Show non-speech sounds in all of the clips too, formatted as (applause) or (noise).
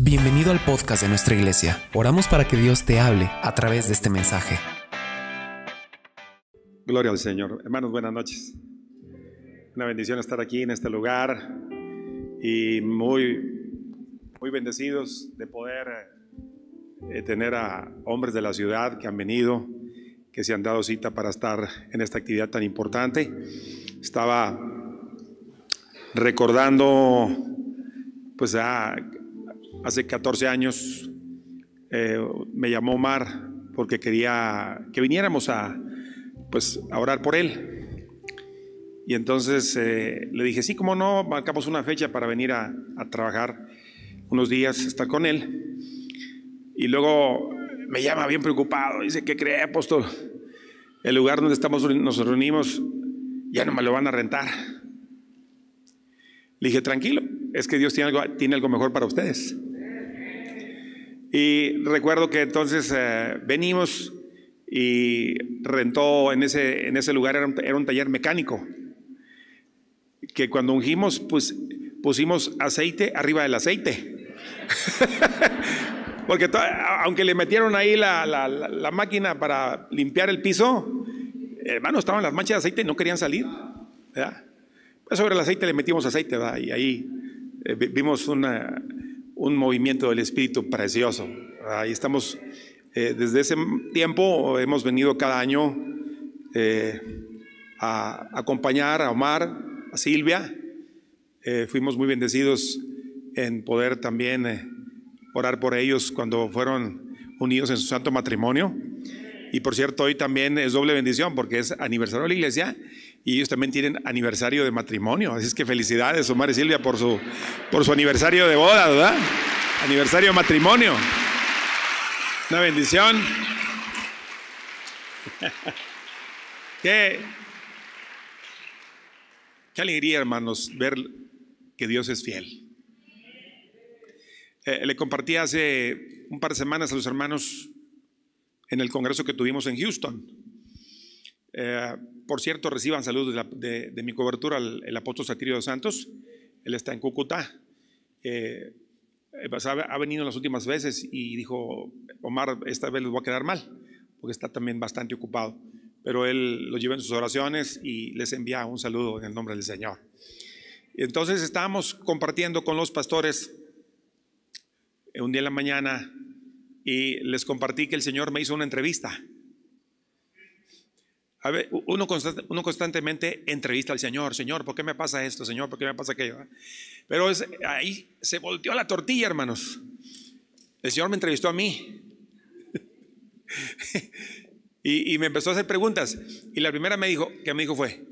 Bienvenido al podcast de nuestra iglesia. Oramos para que Dios te hable a través de este mensaje. Gloria al Señor. Hermanos, buenas noches. Una bendición estar aquí en este lugar y muy, muy bendecidos de poder eh, tener a hombres de la ciudad que han venido, que se han dado cita para estar en esta actividad tan importante. Estaba recordando, pues, a hace 14 años eh, me llamó Omar porque quería que viniéramos a, pues, a orar por él. Y entonces eh, le dije, sí, como no, marcamos una fecha para venir a, trabajar unos días, estar con él. Y luego me llama bien preocupado, dice, ¿qué cree, apóstol? El lugar donde estamos, nos reunimos ya no me lo van a rentar. Le dije, tranquilo, es que Dios tiene algo, tiene algo mejor para ustedes. Y recuerdo que entonces eh, venimos y rentó en ese, en ese lugar, era un, taller mecánico, que cuando ungimos, pues pusimos aceite arriba del aceite. (laughs) Porque aunque le metieron ahí la, la, máquina para limpiar el piso, hermano, estaban las manchas de aceite y no querían salir. Pues sobre el aceite le metimos aceite, y ahí eh, vimos una, un movimiento del Espíritu precioso. Ahí estamos, eh, desde ese tiempo hemos venido cada año eh, a acompañar a Omar, a Silvia. Eh, fuimos muy bendecidos en poder también orar por ellos cuando fueron unidos en su santo matrimonio. Y por cierto, hoy también es doble bendición porque es aniversario de la iglesia y ellos también tienen aniversario de matrimonio. Así es que felicidades, Omar y Silvia, por su, por su aniversario de boda, ¿verdad? Aniversario de matrimonio. Una bendición. (laughs) qué, qué alegría, hermanos, ver que Dios es fiel. Eh, le compartí hace un par de semanas a los hermanos en el congreso que tuvimos en Houston. Eh, por cierto, reciban saludos de, mi cobertura el, apóstol Satirio Santos. Él está en Cúcuta. Eh, pues, ha, venido las últimas veces y dijo, Omar, esta vez les voy a quedar mal, porque está también bastante ocupado. Pero él lo lleva en sus oraciones y les envía un saludo en el nombre del Señor. Entonces estábamos compartiendo con los pastores un día en la mañana y les compartí que el Señor me hizo una entrevista. A ver, uno, uno, constantemente entrevista al Señor, Señor, ¿por qué me pasa esto? Señor, ¿por qué me pasa aquello? Pero ahí se volteó la tortilla, hermanos. El Señor me entrevistó a mí. (laughs) y, y, me empezó a hacer preguntas. Y la primera me dijo, que me dijo fue,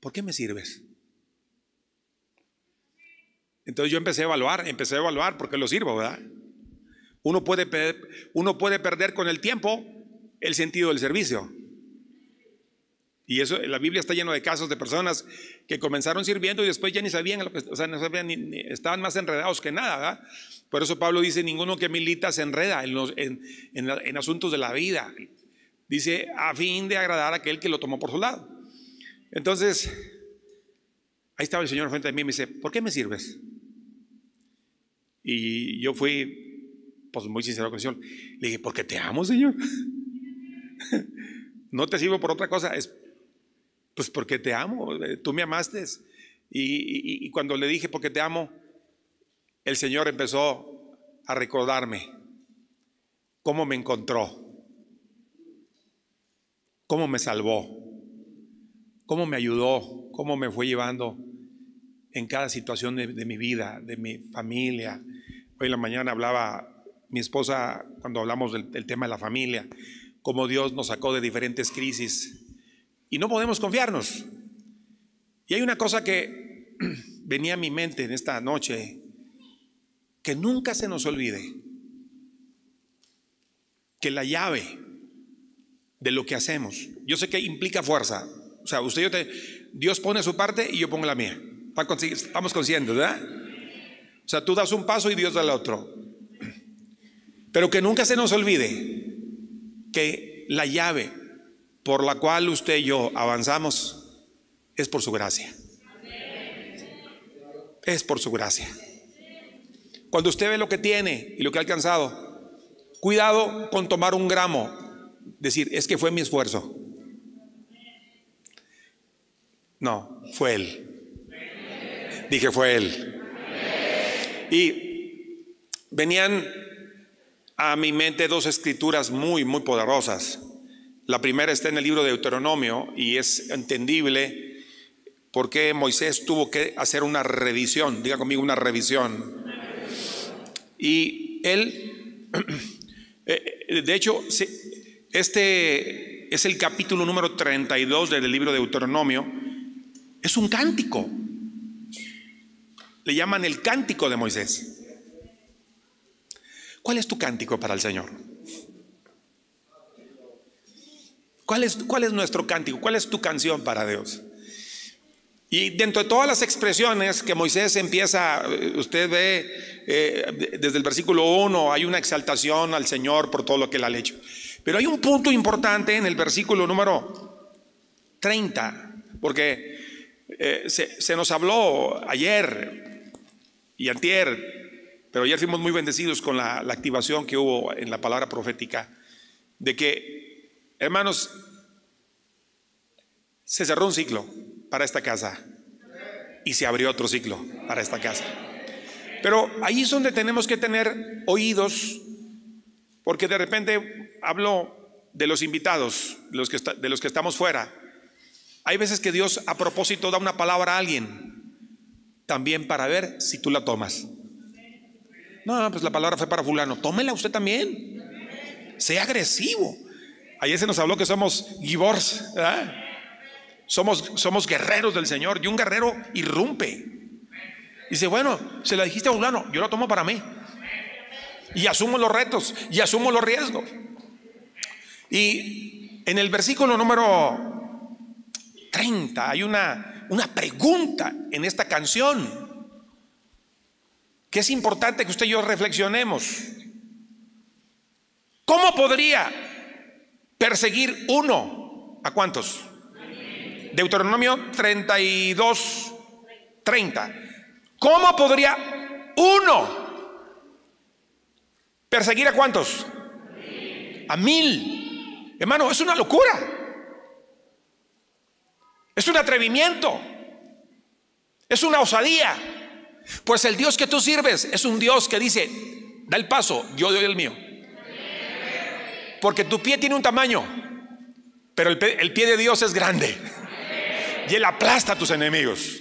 ¿por qué me sirves? Entonces yo empecé a evaluar, empecé a evaluar por qué lo sirvo, ¿verdad? Uno puede, uno puede perder con el tiempo el sentido del servicio. Y eso, la Biblia está lleno de casos de personas que comenzaron sirviendo y después ya ni sabían o sea, no sabían ni, estaban más enredados que nada. Por eso Pablo dice, ninguno que milita se enreda en, en, en, asuntos de la vida. Dice, a fin de agradar a aquel que lo tomó por su lado. Entonces, ahí estaba el Señor frente a mí y me dice, ¿por qué me sirves? Y yo fui pues muy sincero con el Señor. Le dije, porque te amo, Señor. (laughs) no te sirvo por otra cosa, es pues porque te amo, eh, tú me amaste. Y, cuando le dije porque te amo, el Señor empezó a recordarme cómo me encontró, cómo me salvó, cómo me ayudó, cómo me fue llevando en cada situación de, de mi vida, de mi familia. Hoy en la mañana hablaba mi esposa, cuando hablamos del, tema de la familia, cómo Dios nos sacó de diferentes crisis. Y no podemos confiarnos. Y hay una cosa que (clears throat) venía a mi mente en esta noche, que nunca se nos olvide, que la llave de lo que hacemos, yo sé que implica fuerza. O sea, usted yo te, Dios pone su parte y yo pongo la mía. Estamos conscientes, ¿verdad? O sea, tú das un paso y Dios da el otro. (clears throat) Pero que nunca se nos olvide que la llave por la cual usted y yo avanzamos es por su gracia. Es por su gracia. cuando usted ve lo que tiene y lo que ha alcanzado, cuidado con tomar un gramo, decir, es que fue mi esfuerzo. No, fue Él. Dije, fue Él. Y venían a mi mente dos escrituras muy, muy poderosas. La primera está en el libro de Deuteronomio y es entendible por qué Moisés tuvo que hacer una revisión. Diga conmigo una revisión. Y él, (clears throat) eh, de hecho, este es el capítulo número 32 del libro de Deuteronomio. Es un cántico. Le llaman el cántico de Moisés. ¿Cuál es tu cántico para el Señor? ¿Cuál es, ¿Cuál es nuestro cántico? ¿Cuál es tu canción para Dios? Y dentro de todas las expresiones que Moisés empieza, eh, usted ve eh, desde el versículo 1, hay una exaltación al Señor por todo lo que él ha hecho. Pero hay un punto importante en el versículo número 30, porque eh, se, nos habló ayer y antier, pero ayer fuimos muy bendecidos con la activación que hubo en la palabra profética, de que Hermanos, se cerró un ciclo para esta casa y se abrió otro ciclo para esta casa. Pero ahí es donde tenemos que tener oídos, porque de repente hablo de los invitados, de los que, de los que estamos fuera. Hay veces que Dios a propósito da una palabra a alguien, también para ver si tú la tomas. No, pues la palabra fue para fulano, tómela usted también. Sea agresivo. Ayer se nos habló que somos gibors, somos, somos guerreros del Señor y un guerrero irrumpe. Dice, bueno, se la dijiste a fulano, yo lo tomo para mí. Y asumo los retos y asumo los riesgos. Y en el versículo número 30 hay una, una pregunta en esta canción que es importante que usted y yo reflexionemos. ¿Cómo podría perseguir uno. ¿A cuántos? Deuteronomio 32, 30. ¿Cómo podría uno perseguir a cuántos? A mil. Hermano, es una locura. Es un atrevimiento. Es una osadía. Pues el Dios que tú sirves es un Dios que dice, da el paso, yo doy el mío. Porque tu pie tiene un tamaño, pero el, pie de Dios es grande. Y Él aplasta a tus enemigos.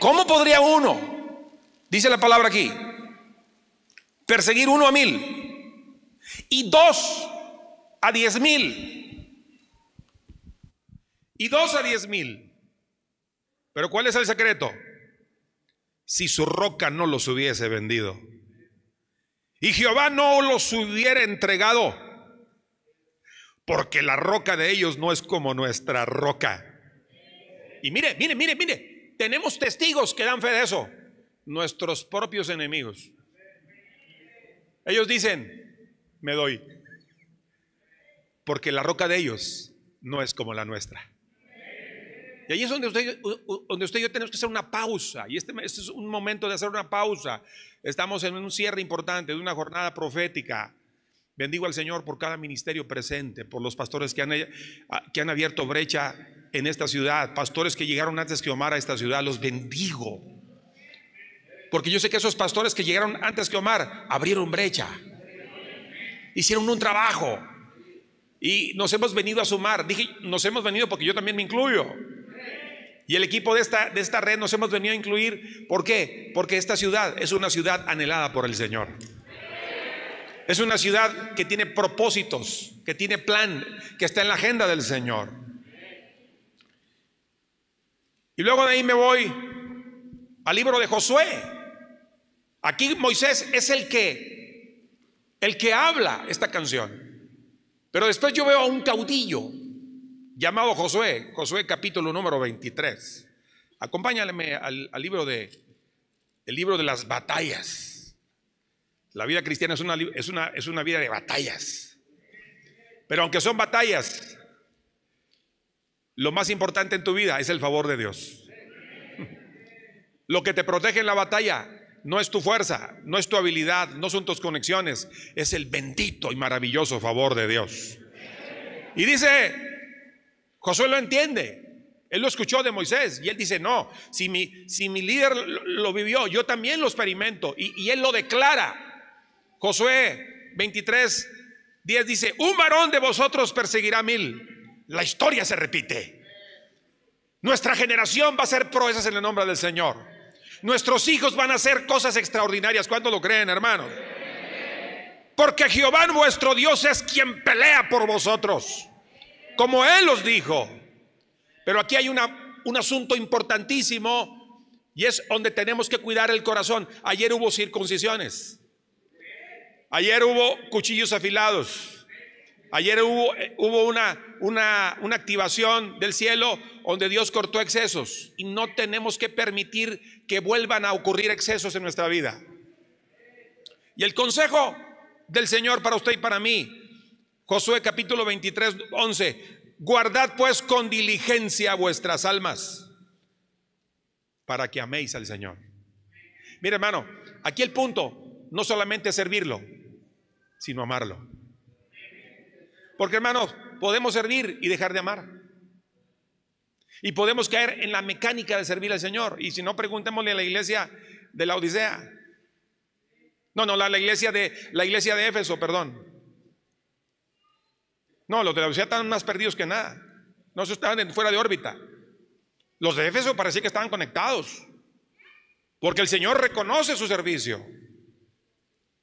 ¿Cómo podría uno, dice la palabra aquí, perseguir uno a mil y dos a diez mil? Y dos a diez mil. Pero ¿cuál es el secreto? Si su roca no los hubiese vendido y Jehová no los hubiera entregado porque la roca de ellos no es como nuestra roca. Y mire, mire, mire, mire, tenemos testigos que dan fe de eso, nuestros propios enemigos. Ellos dicen, me doy, porque la roca de ellos no es como la nuestra. Y ahí es donde usted, donde usted y yo tenemos que hacer una pausa. Y este, este es un momento de hacer una pausa. Estamos en un cierre importante de una jornada profética. Bendigo al Señor por cada ministerio presente, por los pastores que han, que han abierto brecha en esta ciudad, pastores que llegaron antes que Omar a esta ciudad, los bendigo. Porque yo sé que esos pastores que llegaron antes que Omar abrieron brecha, hicieron un trabajo y nos hemos venido a sumar. Dije, nos hemos venido porque yo también me incluyo. Y el equipo de esta, de esta red nos hemos venido a incluir. ¿Por qué? Porque esta ciudad es una ciudad anhelada por el Señor. Es una ciudad que tiene propósitos, que tiene plan, que está en la agenda del Señor. Y luego de ahí me voy al libro de Josué. Aquí Moisés es el que el que habla esta canción. Pero después yo veo a un caudillo llamado Josué, Josué capítulo número 23. Acompáñame al, al libro de el libro de las batallas. La vida cristiana es una, es una, es una vida de batallas. Pero aunque son batallas, lo más importante en tu vida es el favor de Dios. Lo que te protege en la batalla no es tu fuerza, no es tu habilidad, no son tus conexiones, es el bendito y maravilloso favor de Dios. Y dice, Josué lo entiende, él lo escuchó de Moisés y él dice, no, si mi, si mi líder lo, vivió, yo también lo experimento. Y, y, él lo declara. Josué 23, 10 dice, un varón de vosotros perseguirá mil. La historia se repite. Nuestra generación va a hacer proezas en el nombre del Señor. Nuestros hijos van a hacer cosas extraordinarias. ¿Cuánto lo creen, hermanos? Porque Jehová vuestro Dios es quien pelea por vosotros. Como Él os dijo. Pero aquí hay una, un asunto importantísimo y es donde tenemos que cuidar el corazón. Ayer hubo circuncisiones. Ayer hubo cuchillos afilados. Ayer hubo, una, una, una, activación del cielo donde Dios cortó excesos y no tenemos que permitir que vuelvan a ocurrir excesos en nuestra vida. Y el consejo del Señor para usted y para mí, Josué capítulo 23, 11, Guardad pues con diligencia vuestras almas para que améis al Señor. Mire hermano, aquí el punto no solamente es servirlo, sino amarlo. Porque hermanos, podemos servir y dejar de amar. Y podemos caer en la mecánica de servir al Señor. Y si no, preguntémosle a la iglesia de la Odisea. No, no, la, iglesia de la iglesia de Éfeso, perdón. No, los de la Odisea estaban más perdidos que nada. No, se estaban fuera de órbita. Los de Éfeso parecía que estaban conectados. Porque el Señor reconoce su servicio.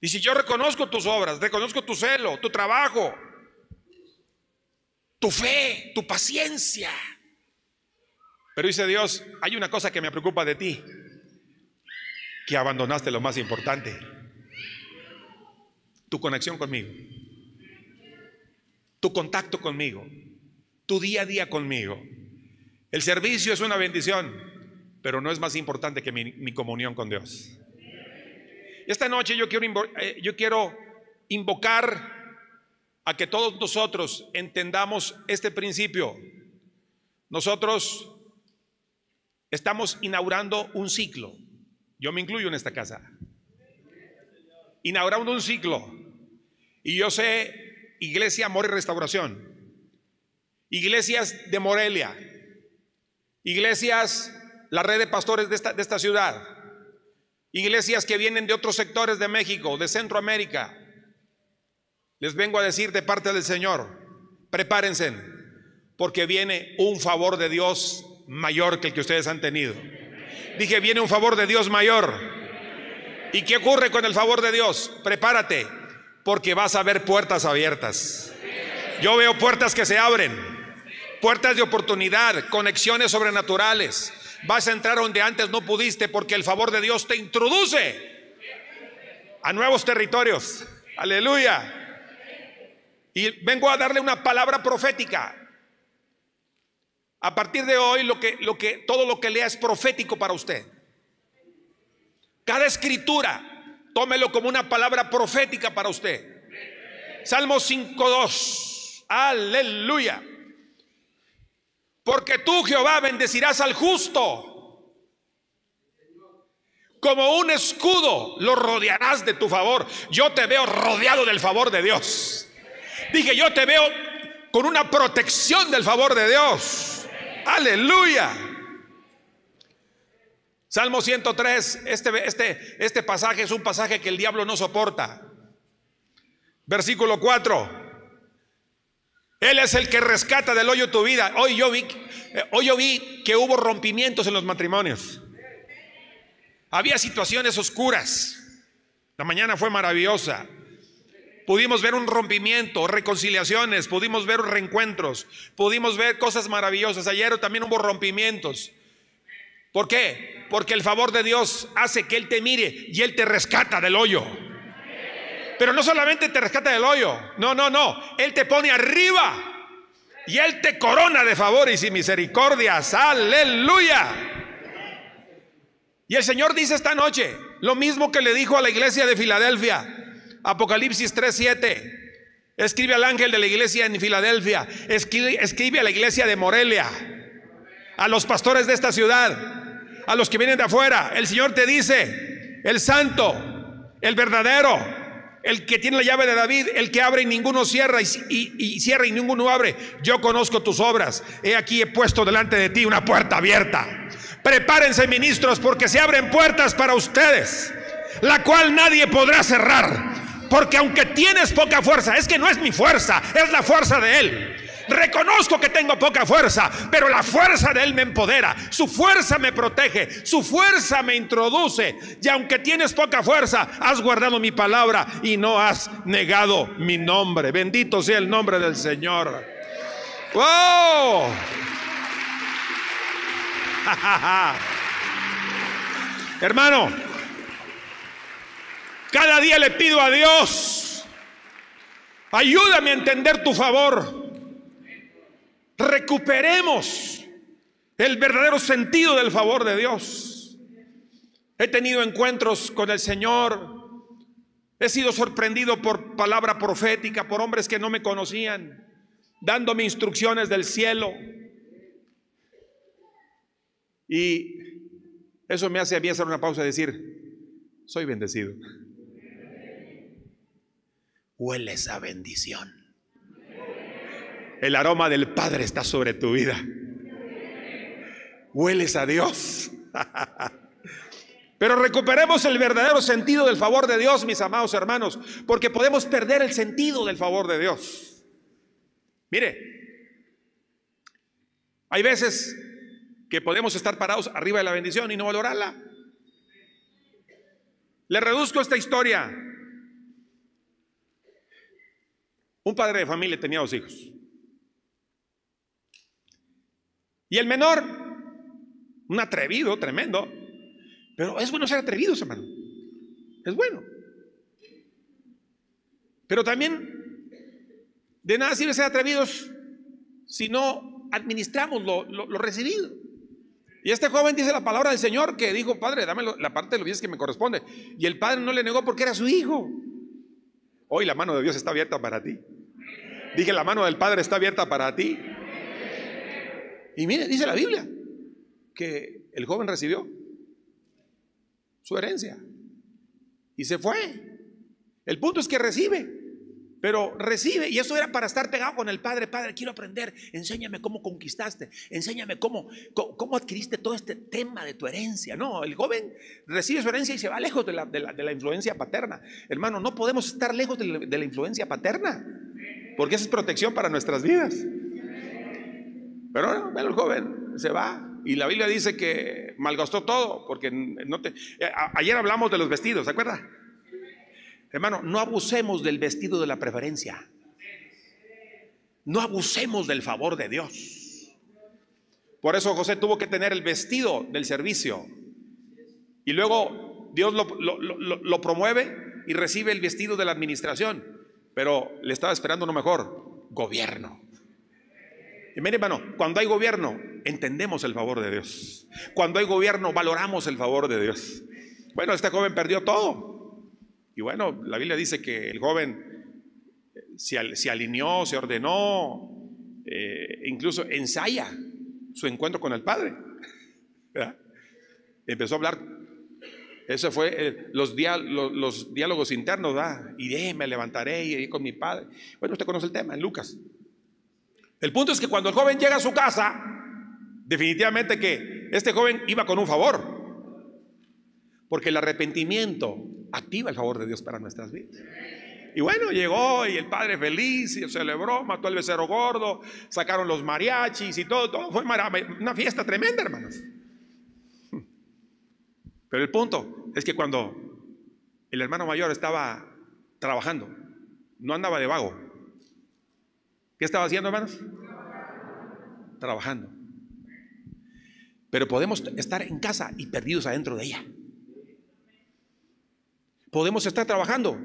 Y si yo reconozco tus obras, reconozco tu celo, tu trabajo, tu fe, tu paciencia. Pero dice Dios, hay una cosa que me preocupa de ti, que abandonaste lo más importante, tu conexión conmigo tu contacto conmigo, tu día a día conmigo. El servicio es una bendición, pero no es más importante que mi, comunión con Dios. Esta noche yo quiero, eh, yo quiero invocar a que todos nosotros entendamos este principio. Nosotros estamos inaugurando un ciclo. Yo me incluyo en esta casa. Inaugurando un ciclo. Y yo sé Iglesia Amor y Restauración, iglesias de Morelia, iglesias, la red de pastores de esta, de esta ciudad, iglesias que vienen de otros sectores de México, de Centroamérica. Les vengo a decir de parte del Señor, prepárense, porque viene un favor de Dios mayor que el que ustedes han tenido. Dije, viene un favor de Dios mayor. ¿Y qué ocurre con el favor de Dios? Prepárate porque vas a ver puertas abiertas. Yo veo puertas que se abren, puertas de oportunidad, conexiones sobrenaturales. Vas a entrar donde antes no pudiste porque el favor de Dios te introduce a nuevos territorios. Aleluya. Y vengo a darle una palabra profética. A partir de hoy lo que, lo que todo lo que lea es profético para usted. Cada escritura Tómelo como una palabra profética para usted. Salmo 5.2. Aleluya. Porque tú, Jehová, bendecirás al justo. Como un escudo lo rodearás de tu favor. Yo te veo rodeado del favor de Dios. Dije, yo te veo con una protección del favor de Dios. Aleluya. Salmo 103, este, este, este pasaje es un pasaje que el diablo no soporta. Versículo 4. Él es el que rescata del hoyo tu vida. Hoy yo vi, eh, hoy yo vi que hubo rompimientos en los matrimonios. Había situaciones oscuras. La mañana fue maravillosa. Pudimos ver un rompimiento, reconciliaciones, pudimos ver reencuentros, pudimos ver cosas maravillosas. Ayer también hubo rompimientos. ¿Por qué? Porque el favor de Dios hace que Él te mire y Él te rescata del hoyo. Pero no solamente te rescata del hoyo, no, no, no, Él te pone arriba y Él te corona de favores y misericordias. Aleluya. Y el Señor dice esta noche lo mismo que le dijo a la iglesia de Filadelfia, Apocalipsis 3:7. Escribe al ángel de la iglesia en Filadelfia, escribe, escribe a la iglesia de Morelia, a los pastores de esta ciudad a los que vienen de afuera. El Señor te dice, el santo, el verdadero, el que tiene la llave de David, el que abre y ninguno cierra y, cierra y ninguno abre. Yo conozco tus obras. He aquí he puesto delante de ti una puerta abierta. Prepárense ministros porque se abren puertas para ustedes, la cual nadie podrá cerrar. Porque aunque tienes poca fuerza, es que no es mi fuerza, es la fuerza de Él. Reconozco que tengo poca fuerza, pero la fuerza de Él me empodera. Su fuerza me protege, su fuerza me introduce. Y aunque tienes poca fuerza, has guardado mi palabra y no has negado mi nombre. Bendito sea el nombre del Señor. ¡Wow! (laughs) Hermano, cada día le pido a Dios, ayúdame a entender tu favor recuperemos el verdadero sentido del favor de Dios. He tenido encuentros con el Señor. He sido sorprendido por palabra profética, por hombres que no me conocían, dándome instrucciones del cielo. Y eso me hace a mí hacer una pausa y decir, soy bendecido. Huele esa bendición. El aroma del Padre está sobre tu vida. Hueles a Dios. (laughs) Pero recuperemos el verdadero sentido del favor de Dios, mis amados hermanos, porque podemos perder el sentido del favor de Dios. Mire, hay veces que podemos estar parados arriba de la bendición y no valorarla. Le reduzco esta historia. Un padre de familia tenía dos hijos. Y el menor, un atrevido, tremendo. Pero es bueno ser atrevidos, hermano. Es bueno. Pero también de nada sirve ser atrevidos si no administramos lo, recibido. Y este joven dice la palabra del Señor que dijo, Padre, dame la parte de los bienes que me corresponde. Y el Padre no le negó porque era su hijo. Hoy la mano de Dios está abierta para ti. Dije, la mano del Padre está abierta para ti. Y mire, dice la Biblia que el joven recibió su herencia y se fue. El punto es que recibe, pero recibe, y eso era para estar pegado con el Padre. Padre, quiero aprender, enséñame cómo conquistaste, enséñame cómo, cómo, adquiriste todo este tema de tu herencia. No, el joven recibe su herencia y se va lejos de la, de la, influencia paterna. Hermano, no podemos estar lejos de la, de la influencia paterna, porque esa es protección para nuestras vidas. Pero bueno, el joven se va. Y la Biblia dice que malgastó todo, porque no te... Eh, ayer hablamos de los vestidos, ¿se acuerda? Hermano, no abusemos del vestido de la preferencia. No abusemos del favor de Dios. Por eso José tuvo que tener el vestido del servicio. Y luego Dios lo, lo promueve y recibe el vestido de la administración. Pero le estaba esperando uno mejor, gobierno. Y mire, hermano, cuando hay gobierno, entendemos el favor de Dios. Cuando hay gobierno, valoramos el favor de Dios. Bueno, este joven perdió todo. Y bueno, la Biblia dice que el joven eh, se, alineó, se ordenó, eh, incluso ensaya su encuentro con el Padre. Empezó a hablar. Ese fue eh, los, los, diálogos internos, ¿verdad? Iré, me levantaré, iré con mi Padre. Bueno, usted conoce el tema en Lucas. El punto es que cuando el joven llega a su casa, definitivamente que este joven iba con un favor. Porque el arrepentimiento activa el favor de Dios para nuestras vidas. Y bueno, llegó y el padre feliz, y celebró, mató al becerro gordo, sacaron los mariachis y todo, todo fue una fiesta tremenda, hermanos. Pero el punto es que cuando el hermano mayor estaba trabajando, no andaba de vago, ¿Qué estaba haciendo, hermanos? Trabajando. Pero podemos estar en casa y perdidos adentro de ella. Podemos estar trabajando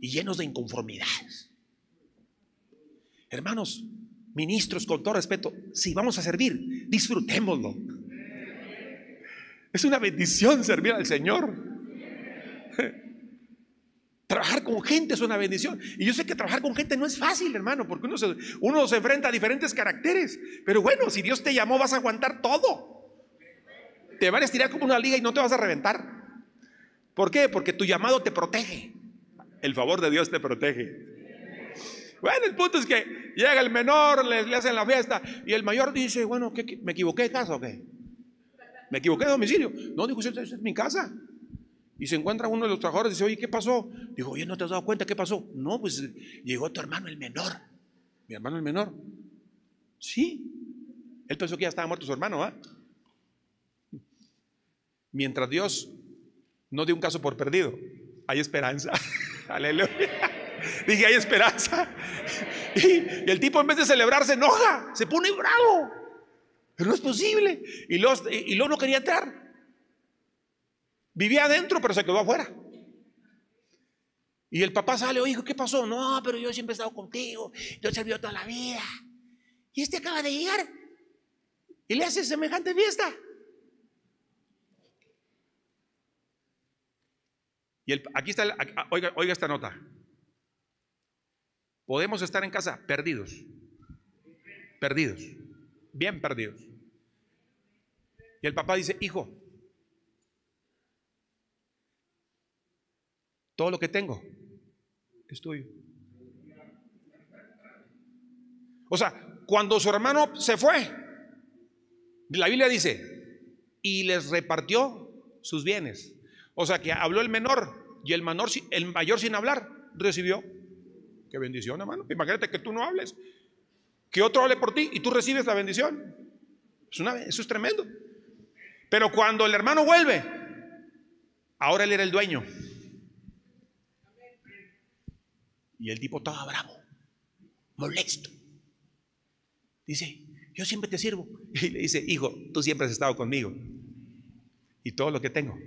y llenos de inconformidades. Hermanos, ministros, con todo respeto, si vamos a servir, disfrutémoslo. Es una bendición servir al Señor. Trabajar con gente es una bendición. Y yo sé que trabajar con gente no es fácil, hermano, porque uno se, uno se enfrenta a diferentes caracteres. Pero bueno, si Dios te llamó, vas a aguantar todo. Te van a estirar como una liga y no te vas a reventar. ¿Por qué? Porque tu llamado te protege. El favor de Dios te protege. Bueno, el punto es que llega el menor, le, hacen la fiesta y el mayor dice, bueno, ¿qué, me equivoqué de casa o qué? ¿Me equivoqué de domicilio? No, dijo, esta es mi casa. Y se encuentra uno de los trabajadores y dice, oye, ¿qué pasó? Dijo, oye, ¿no te has dado cuenta qué pasó? No, pues llegó tu hermano el menor. Mi hermano el menor. Sí. Él pensó que ya estaba muerto su hermano, ¿ah? Mientras Dios no dio un caso por perdido, hay esperanza. (laughs) Aleluya. Dije, hay esperanza. (laughs) Y, el tipo en vez de celebrar se enoja, se pone bravo. Pero no es posible. Y luego, y no quería entrar. Vivía adentro, pero se quedó afuera. Y el papá sale, oye, ¿qué pasó? No, pero yo siempre he estado contigo, yo he servido toda la vida. Y este acaba de llegar y le hace semejante fiesta. Y el, aquí está, oiga esta nota. Podemos estar en casa perdidos, perdidos, bien perdidos. Y el papá dice, hijo, todo lo que tengo es tuyo. O sea, cuando su hermano se fue, la Biblia dice, y les repartió sus bienes. O sea que habló el menor y el, menor, el mayor sin hablar recibió. Qué bendición, hermano. Imagínate que tú no hables, que otro hable por ti y tú recibes la bendición. Es una, eso es tremendo. Pero cuando el hermano vuelve, ahora él era el dueño. Y el tipo estaba bravo, molesto. Dice, yo siempre te sirvo. (laughs) Y le dice, hijo, tú siempre has estado conmigo. Y todo lo que tengo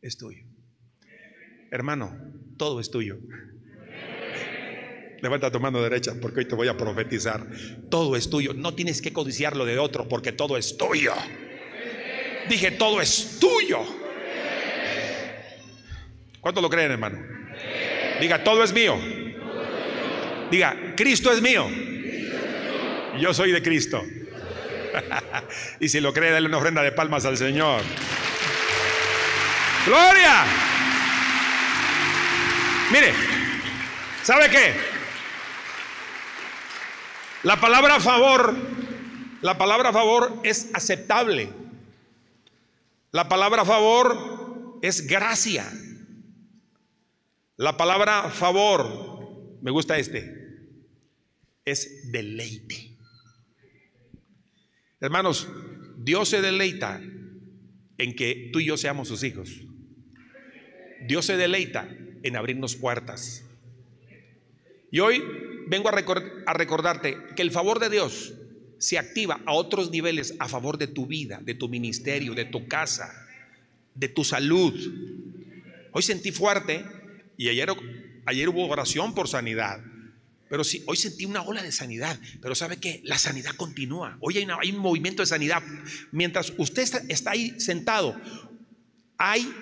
es tuyo. Hermano, todo es tuyo. Levanta tu mano derecha porque hoy te voy a profetizar. Todo es tuyo. No tienes que codiciarlo de otro porque todo es tuyo. Dije, todo es tuyo. ¿Cuánto lo creen, hermano? Diga, todo es mío. Diga, Cristo es mío. Yo soy de Cristo. (laughs) y si lo cree, dale una ofrenda de palmas al Señor. Gloria. Mire, ¿sabe qué? La palabra favor, la palabra favor es aceptable. La palabra favor es gracia. La palabra favor, me gusta este, es deleite. Hermanos, Dios se deleita en que tú y yo seamos sus hijos. Dios se deleita en abrirnos puertas. Y hoy vengo a, recordarte que el favor de Dios se activa a otros niveles a favor de tu vida, de tu ministerio, de tu casa, de tu salud. Hoy sentí fuerte y ayer, ayer hubo oración por sanidad. Pero sí, hoy sentí una ola de sanidad. Pero ¿sabe qué? La sanidad continúa. Hoy hay, un movimiento de sanidad. Mientras usted está ahí sentado, hay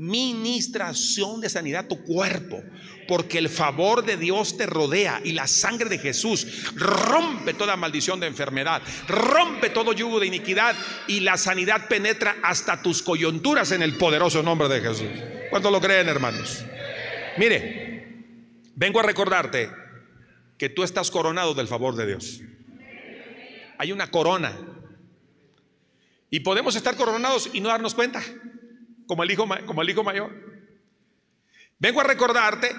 ministración de sanidad a tu cuerpo, porque el favor de Dios te rodea y la sangre de Jesús rompe toda maldición de enfermedad, rompe todo yugo de iniquidad y la sanidad penetra hasta tus coyunturas en el poderoso nombre de Jesús. ¿Cuánto lo creen, hermanos? Mire, vengo a recordarte que tú estás coronado del favor de Dios. Hay una corona. Y podemos estar coronados y no darnos cuenta como el hijo, como el hijo mayor. Vengo a recordarte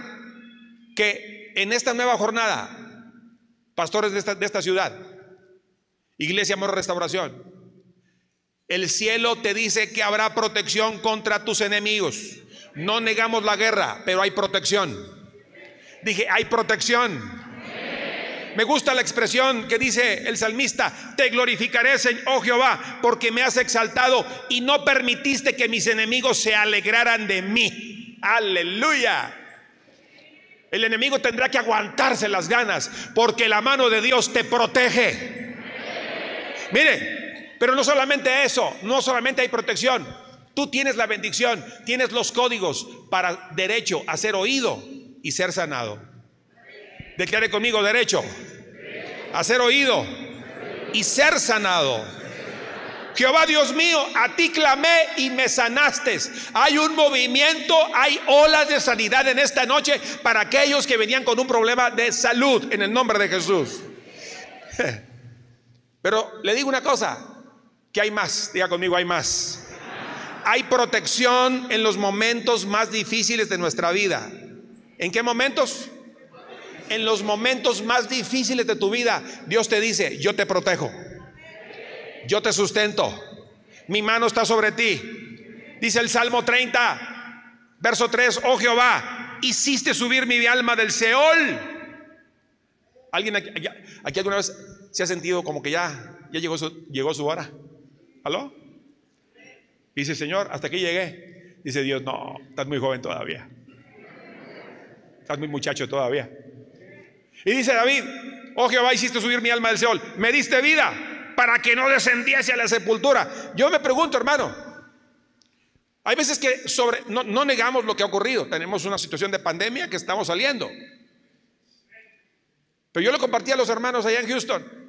que en esta nueva jornada, pastores de esta, ciudad, Iglesia Amor Restauración, el cielo te dice que habrá protección contra tus enemigos. No negamos la guerra, pero hay protección. Dije, hay protección. Me gusta la expresión que dice el salmista, te glorificaré, oh Jehová, porque me has exaltado y no permitiste que mis enemigos se alegraran de mí. Aleluya. El enemigo tendrá que aguantarse las ganas porque la mano de Dios te protege. Mire, pero no solamente eso, no solamente hay protección. Tú tienes la bendición, tienes los códigos para derecho a ser oído y ser sanado. Declare conmigo derecho a ser oído y ser sanado. Jehová Dios mío, a ti clamé y me sanaste. Hay un movimiento, hay olas de sanidad en esta noche para aquellos que venían con un problema de salud en el nombre de Jesús. (laughs) Pero le digo una cosa, que hay más, diga conmigo, hay más. Hay protección en los momentos más difíciles de nuestra vida. ¿En qué momentos? En los momentos más difíciles de tu vida, Dios te dice, yo te protejo yo te sustento, mi mano está sobre ti. Dice el Salmo 30, verso 3, oh Jehová, hiciste subir mi alma del Seol. ¿Alguien aquí, alguna vez se ha sentido como que ya, ya llegó, su, llegó su hora? ¿Aló? Dice, Señor, hasta aquí llegué. Dice Dios, no, estás muy joven todavía. Estás muy muchacho todavía. Y dice David, oh Jehová, hiciste subir mi alma del Seol. Me diste vida para que no descendiese a la sepultura. Yo me pregunto, hermano, hay veces que sobre, no, no negamos lo que ha ocurrido. Tenemos una situación de pandemia que estamos saliendo. Pero yo le compartí a los hermanos allá en Houston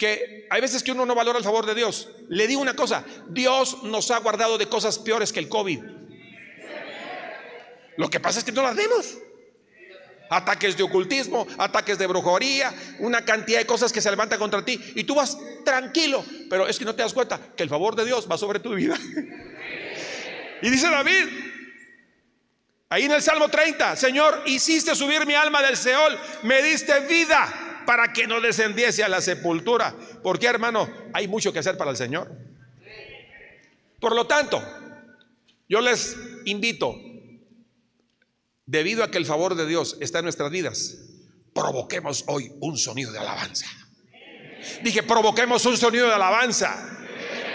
que hay veces que uno no valora el favor de Dios. Le digo una cosa, Dios nos ha guardado de cosas peores que el COVID. Lo que pasa es que no las vemos ataques de ocultismo, ataques de brujería, una cantidad de cosas que se levantan contra ti y tú vas tranquilo, pero es que no te das cuenta que el favor de Dios va sobre tu vida. (laughs) y dice David, ahí en el Salmo 30, Señor, hiciste subir mi alma del Seol, me diste vida para que no descendiese a la sepultura. Porque hermano, hay mucho que hacer para el Señor. Por lo tanto, yo les invito debido a que el favor de Dios está en nuestras vidas, provoquemos hoy un sonido de alabanza. Dije, provoquemos un sonido de alabanza.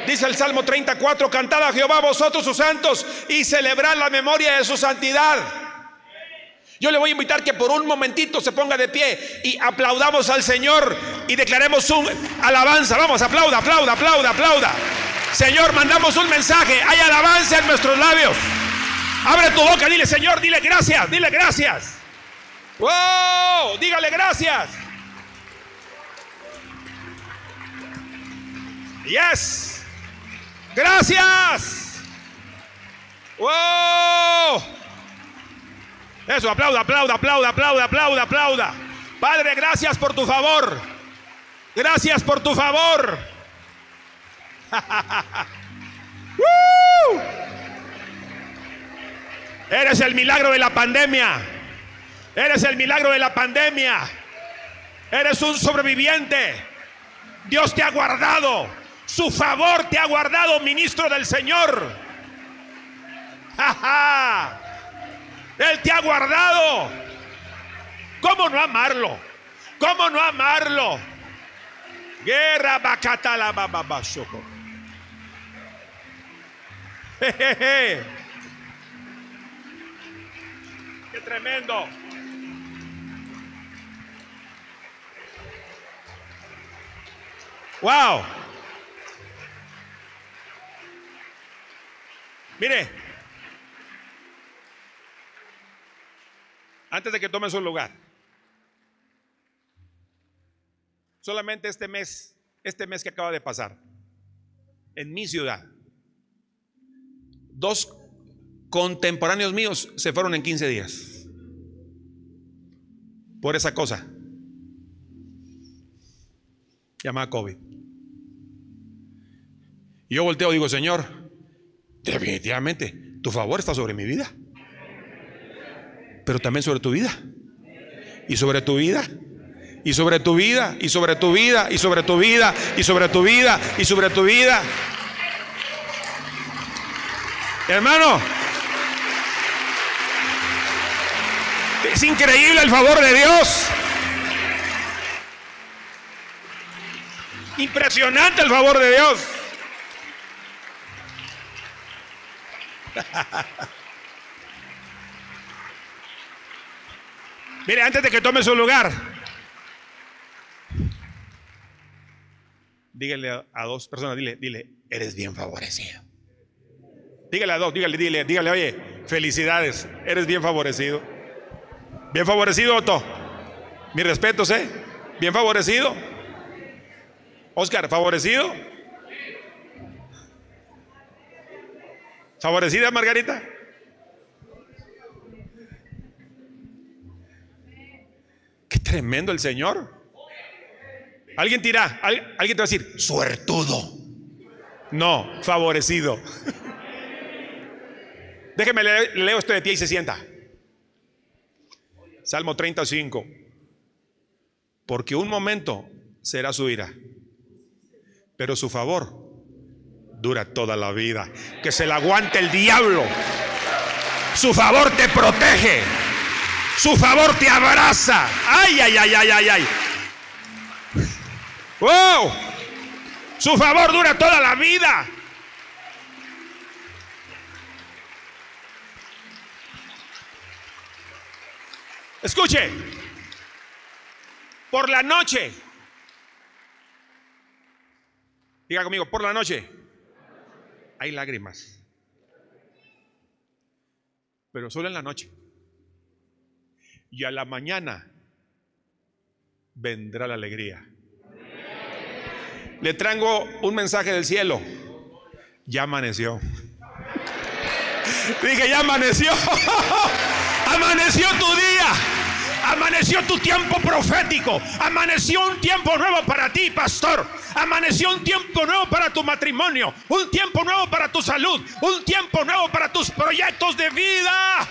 Dice el Salmo 34, cantad a Jehová vosotros sus santos y celebrad la memoria de su santidad. Yo le voy a invitar que por un momentito se ponga de pie y aplaudamos al Señor y declaremos un alabanza. Vamos, aplauda, aplauda, aplauda, aplauda. Señor, mandamos un mensaje. Hay alabanza en nuestros labios. Abre tu boca, dile Señor, dile gracias, dile gracias. ¡Wow! Dígale gracias. Yes. Gracias. ¡Wow! Eso, aplauda, aplauda, aplauda, aplauda, aplauda, aplauda. Padre, gracias por tu favor. Gracias por tu favor. (laughs) ¡Woo! Eres el milagro de la pandemia. Eres el milagro de la pandemia. Eres un sobreviviente. Dios te ha guardado. Su favor te ha guardado, ministro del Señor. (laughs) Él te ha guardado. ¿Cómo no amarlo? ¿Cómo no amarlo? Guerra bacatala Jejeje. tremendo. Wow. Mire, antes de que tome su lugar, solamente este mes, este mes que acaba de pasar, en mi ciudad, dos contemporáneos míos se fueron en 15 días. Por esa cosa llamada COVID. Y yo volteo y digo, Señor, definitivamente tu favor está sobre mi vida, pero también sobre tu vida, y sobre tu vida, y sobre tu vida, y sobre tu vida, y sobre tu vida, y sobre tu vida, y sobre tu vida. Hermano, Es increíble el favor de Dios. Impresionante el favor de Dios. (laughs) Mire, antes de que tome su lugar, dígale a, dos personas, dile, dile, eres bien favorecido. Dígale a dos, dígale, dígale, dígale, oye, felicidades, eres bien favorecido. Bien favorecido, Otto. Mi respeto, ¿eh? Bien favorecido. Oscar, ¿favorecido? ¿Favorecida, Margarita? Tremendo el Señor. Alguien dirá, alguien te va a decir, suertudo. No, favorecido. (laughs) Déjeme leer, leo esto de ti y se sienta. Salmo 35. Porque un momento será su ira, pero su favor dura toda la vida. Que se la aguante el diablo. Su favor te protege. Su favor te abraza. Ay, ay, ay, ay, ay, ay. ¡Wow! Su favor dura toda la vida. Escuche, por la noche, diga conmigo, por la noche hay lágrimas, pero solo en la noche. Y a la mañana vendrá la alegría. Le traigo un mensaje del cielo. Ya amaneció. Dije, ya amaneció. (laughs) Amaneció tu día. Amaneció tu tiempo profético. Amaneció un tiempo nuevo para ti, pastor. Amaneció un tiempo nuevo para tu matrimonio. Un tiempo nuevo para tu salud. Un tiempo nuevo para tus proyectos de vida.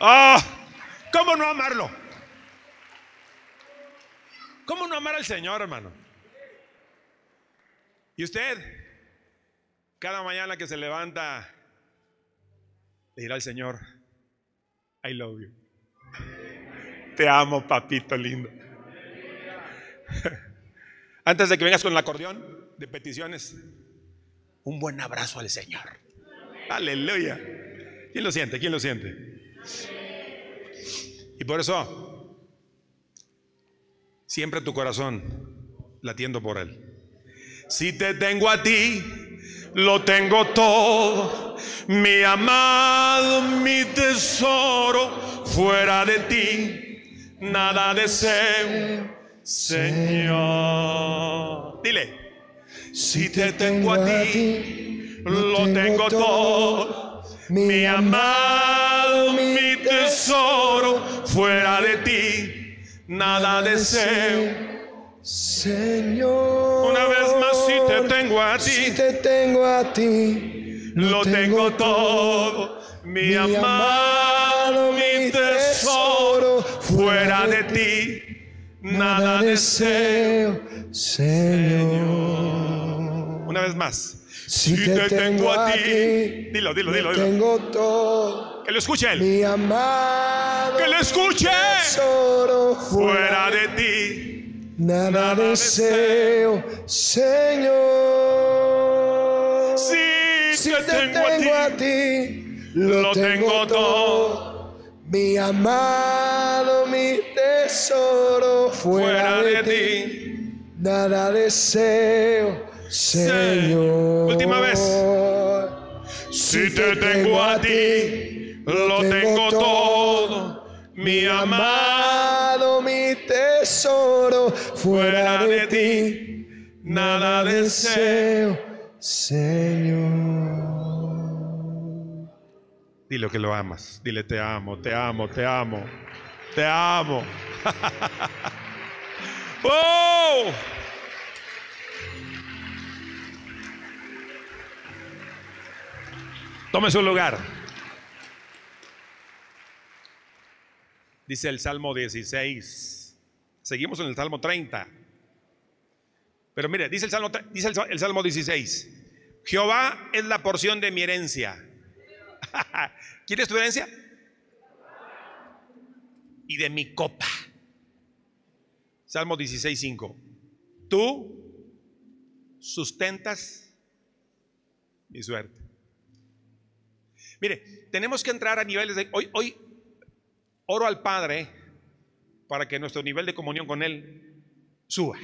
Ah, ¿cómo no amarlo? ¿Cómo no amar al Señor, hermano? ¿Y usted? Cada mañana que se levanta, le dirá al Señor, I love you. Te amo, papito lindo. (laughs) Antes de que vengas con el acordeón de peticiones, un buen abrazo al Señor. Aleluya. ¿Quién lo siente? ¿Quién lo siente? Y por eso, siempre tu corazón latiendo por Él. Si te tengo a ti, lo tengo todo. Mi amado, mi tesoro, fuera de ti, nada deseo, Señor. Dile, si te tengo a ti, lo tengo todo. Mi amado, mi tesoro, fuera de ti, nada deseo. Señor, Una vez más, si te tengo a ti, si te tengo a ti, lo tengo todo. Mi amado, mi tesoro, fuera de ti, nada deseo. Señor. Una vez más, Si te tengo a ti, dilo, dilo, lo dilo, dilo. tengo todo. Que lo escuche él. Mi amado, Que lo escuche. tesoro, Fuera de ti, nada nada deseo, Señor. si Si te tengo a ti, ti, lo tengo todo. Mi amado, mi tesoro, fuera, Fuera de, ti, nada deseo, Señor. Última vez. Si te tengo a ti, lo tengo todo. Mi amado, mi tesoro, fuera de ti, nada deseo. Señor. Dile que lo amas. Dile te amo, te amo, te amo, te amo. (laughs) ¡Oh! Tome su lugar. Dice el Salmo 16. Seguimos en el Salmo 30. Pero mire, dice el Salmo, dice el, Salmo 16. Jehová es la porción de mi herencia. (laughs) ¿Quieres tu herencia? Y de mi copa. Salmo 16, 5. Tú sustentas mi suerte. Mire, tenemos que entrar a niveles de... Hoy, hoy oro al Padre para que nuestro nivel de comunión con Él suba.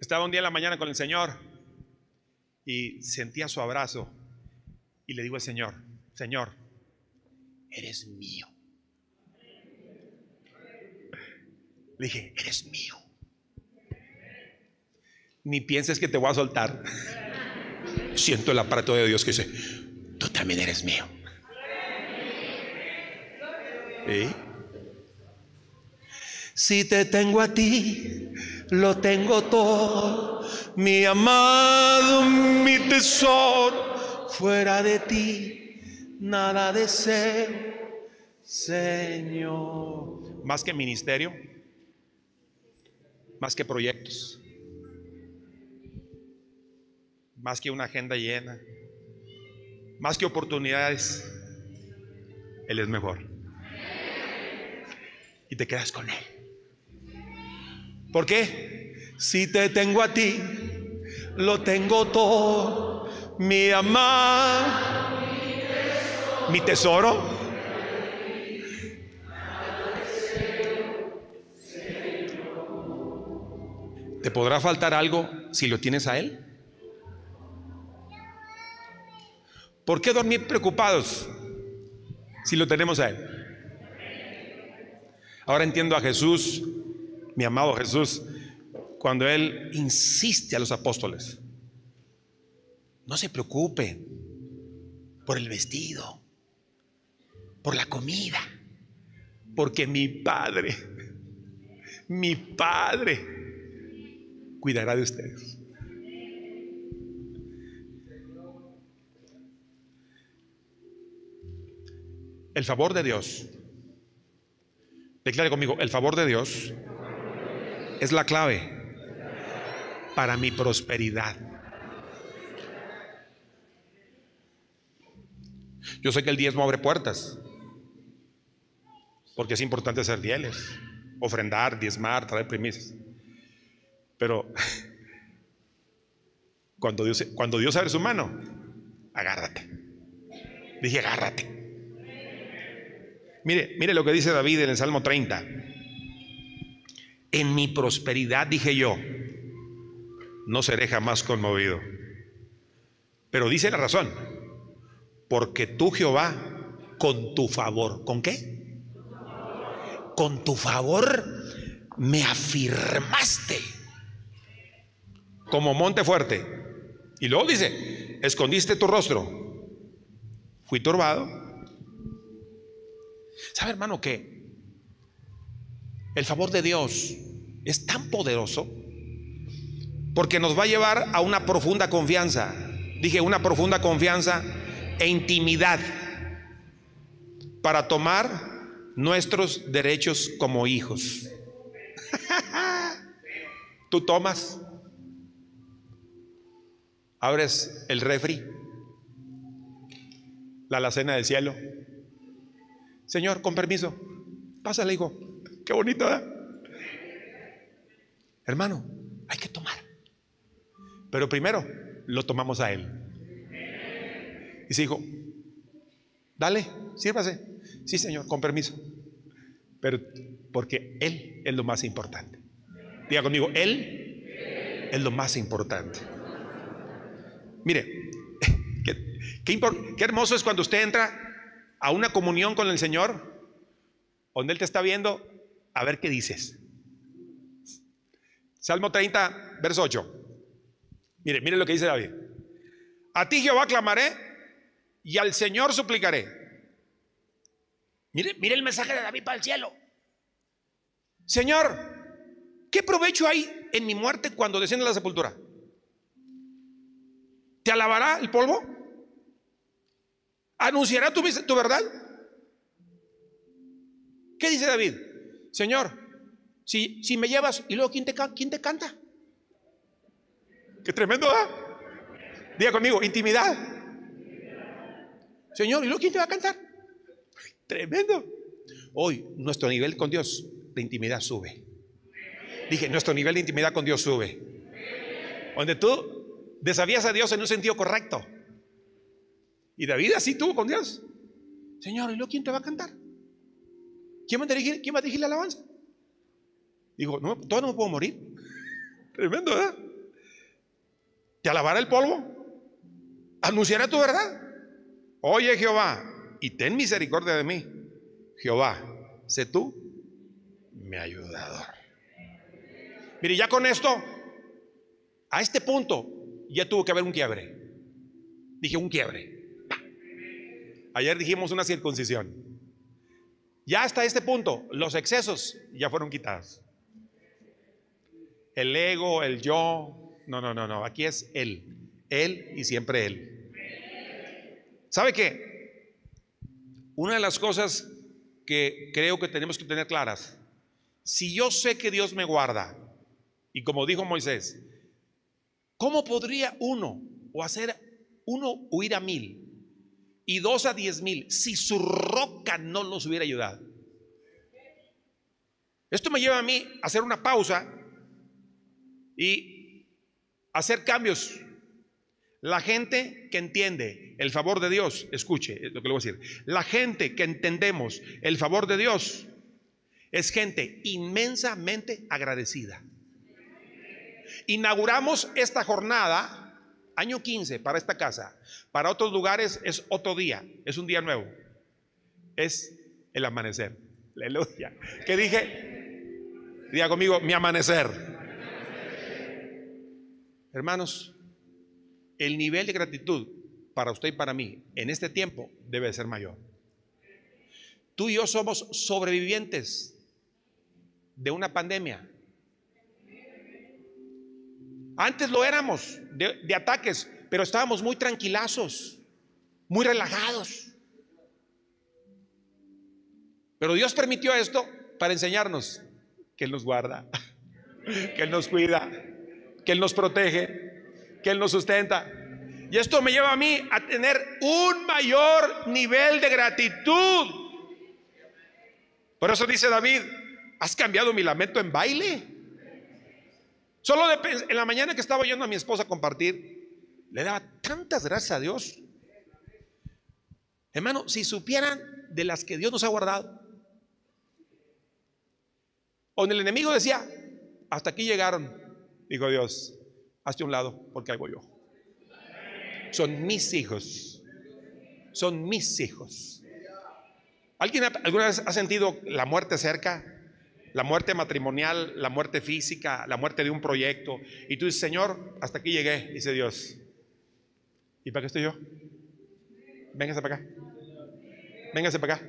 Estaba un día en la mañana con el Señor y sentía su abrazo y le digo al Señor, Señor, eres mío. Le dije, eres mío. Ni pienses que te voy a soltar. Siento el aparato de Dios que dice, tú también eres mío. Si te tengo a ti, lo tengo todo, mi amado, mi tesoro, fuera de ti, nada deseo, Señor. Más que ministerio, más que proyectos, más que una agenda llena, más que oportunidades, Él es mejor. Y te quedas con Él. ¿Por qué? Si te tengo a ti, lo tengo todo, mi amado, mi tesoro. ¿Te podrá faltar algo si lo tienes a Él? ¿Por qué dormir preocupados si lo tenemos a Él? Ahora entiendo a Jesús, mi amado Jesús, cuando Él insiste a los apóstoles. No se preocupen por el vestido, por la comida, porque mi Padre, mi Padre cuidará de ustedes. El favor de Dios. Declare conmigo, el favor de Dios es la clave para mi prosperidad. Yo sé que el diezmo abre puertas, porque es importante ser fieles, ofrendar, diezmar, traer primicias. Pero (laughs) cuando Dios, cuando Dios abre su mano, agárrate. Dije, agárrate. Mire, mire lo que dice David en el Salmo 30. En mi prosperidad dije yo, no seré jamás conmovido. Pero dice la razón, porque tú Jehová, con tu favor, ¿con qué? Con tu favor me afirmaste como monte fuerte. Y luego dice, escondiste tu rostro. Fui turbado. ¿Sabe hermano que el favor de Dios es tan poderoso? Porque nos va a llevar a una profunda confianza. Dije, una profunda confianza e intimidad para tomar nuestros derechos como hijos. (laughs) Tú tomas Abres el refri, la alacena del cielo. Señor, con permiso, pásale, hijo. Qué bonito, ¿verdad? Hermano, hay que tomar. Pero primero lo tomamos a Él. Y se dijo, dale, sírvase. Sí, Señor, con permiso. Pero porque Él es lo más importante. Diga conmigo, Él es lo más importante. Mire, (laughs) qué, hermoso es cuando usted entra a una comunión con el Señor, donde Él te está viendo, a ver qué dices. Salmo 30, verso 8. Mire, mire lo que dice David. A ti Jehová clamaré y al Señor suplicaré. Mire, mire el mensaje de David para el cielo. Señor, ¿qué provecho hay en mi muerte cuando desciende a la sepultura? ¿Te alabará el polvo? ¿Anunciará tu, tu verdad? ¿Qué dice David? Señor, si, si me llevas y luego ¿quién te, quién te canta? Qué tremendo, ¿eh? Diga conmigo, intimidad. Señor, ¿y luego quién te va a cantar? Tremendo. Hoy nuestro nivel con Dios de intimidad sube. Dije, nuestro nivel de intimidad con Dios sube. Donde tú desafías a Dios en un sentido correcto. Y David así tuvo con Dios. Señor, ¿y luego quién te va a cantar? ¿Quién va a dirigir, quién va a dirigir la alabanza? Digo, no, todo no puedo morir. (laughs) Tremendo, ¿verdad? ¿Te alabará el polvo? ¿Anunciará tu verdad? Oye Jehová, y ten misericordia de mí. Jehová, sé tú mi ayudador. Mire, ya con esto A este punto ya tuvo que haber un quiebre. Dije un quiebre. Ayer dijimos una circuncisión. Ya hasta este punto, los excesos ya fueron quitados. El ego, el yo, no, no, no, no, aquí es Él, Él y siempre Él. ¿Sabe qué? Una de las cosas que creo que tenemos que tener claras, si yo sé que Dios me guarda, y como dijo Moisés, ¿cómo podría uno o hacer uno huir a mil y dos a diez mil si su roca no los hubiera ayudado? Esto me lleva a mí a hacer una pausa y hacer cambios. La gente que entiende el favor de Dios, escuche lo que le voy a decir, la gente que entendemos el favor de Dios es gente inmensamente agradecida. Inauguramos esta jornada, año 15, para esta casa. Para otros lugares es otro día, es un día nuevo. Es el amanecer. Aleluya. ¿Qué dije? Diga conmigo, mi amanecer. Hermanos, el nivel de gratitud para usted y para mí en este tiempo debe ser mayor. Tú y yo somos sobrevivientes de una pandemia. Antes lo éramos de, ataques, pero estábamos muy tranquilazos, muy relajados. Pero Dios permitió esto para enseñarnos que Él nos guarda, (laughs) que Él nos cuida, que Él nos protege, que Él nos sustenta. Y esto me lleva a mí a tener un mayor nivel de gratitud. Por eso dice David, ¿has cambiado mi lamento en baile? Solo de, en la mañana que estaba yendo a mi esposa compartir, le daba tantas gracias a Dios. Hermano, si supieran de las que Dios nos ha guardado. O el enemigo decía, hasta aquí llegaron. Dijo Dios, hazte un lado porque hago yo. Son mis hijos. Son mis hijos. ¿Alguien alguna vez ha sentido la muerte cerca? La muerte matrimonial, la muerte física, la muerte de un proyecto. Y tú dices, Señor, hasta aquí llegué, dice Dios. ¿Y para qué estoy yo? Véngase para acá. Véngase para acá.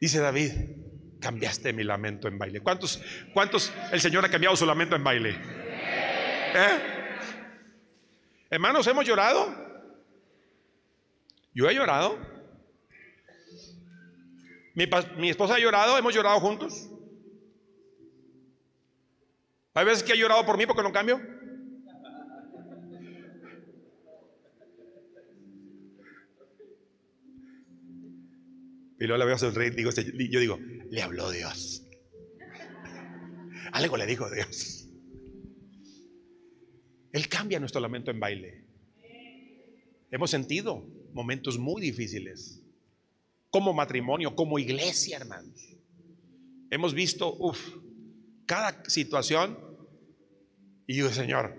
Dice David, cambiaste mi lamento en baile. ¿Cuántos, cuántos el Señor ha cambiado su lamento en baile? ¿Eh? Hermanos, ¿hemos llorado? Yo he llorado. Mi, mi, esposa ha llorado, hemos llorado juntos. Hay veces que ha llorado por mí porque no cambio. Y luego la veo sonreír, digo, yo digo, le habló Dios. (laughs) Algo le dijo Dios. Él cambia nuestro lamento en baile. Hemos sentido momentos muy difíciles como matrimonio, como iglesia, hermanos. Hemos visto, uff, cada situación. Y yo, Señor,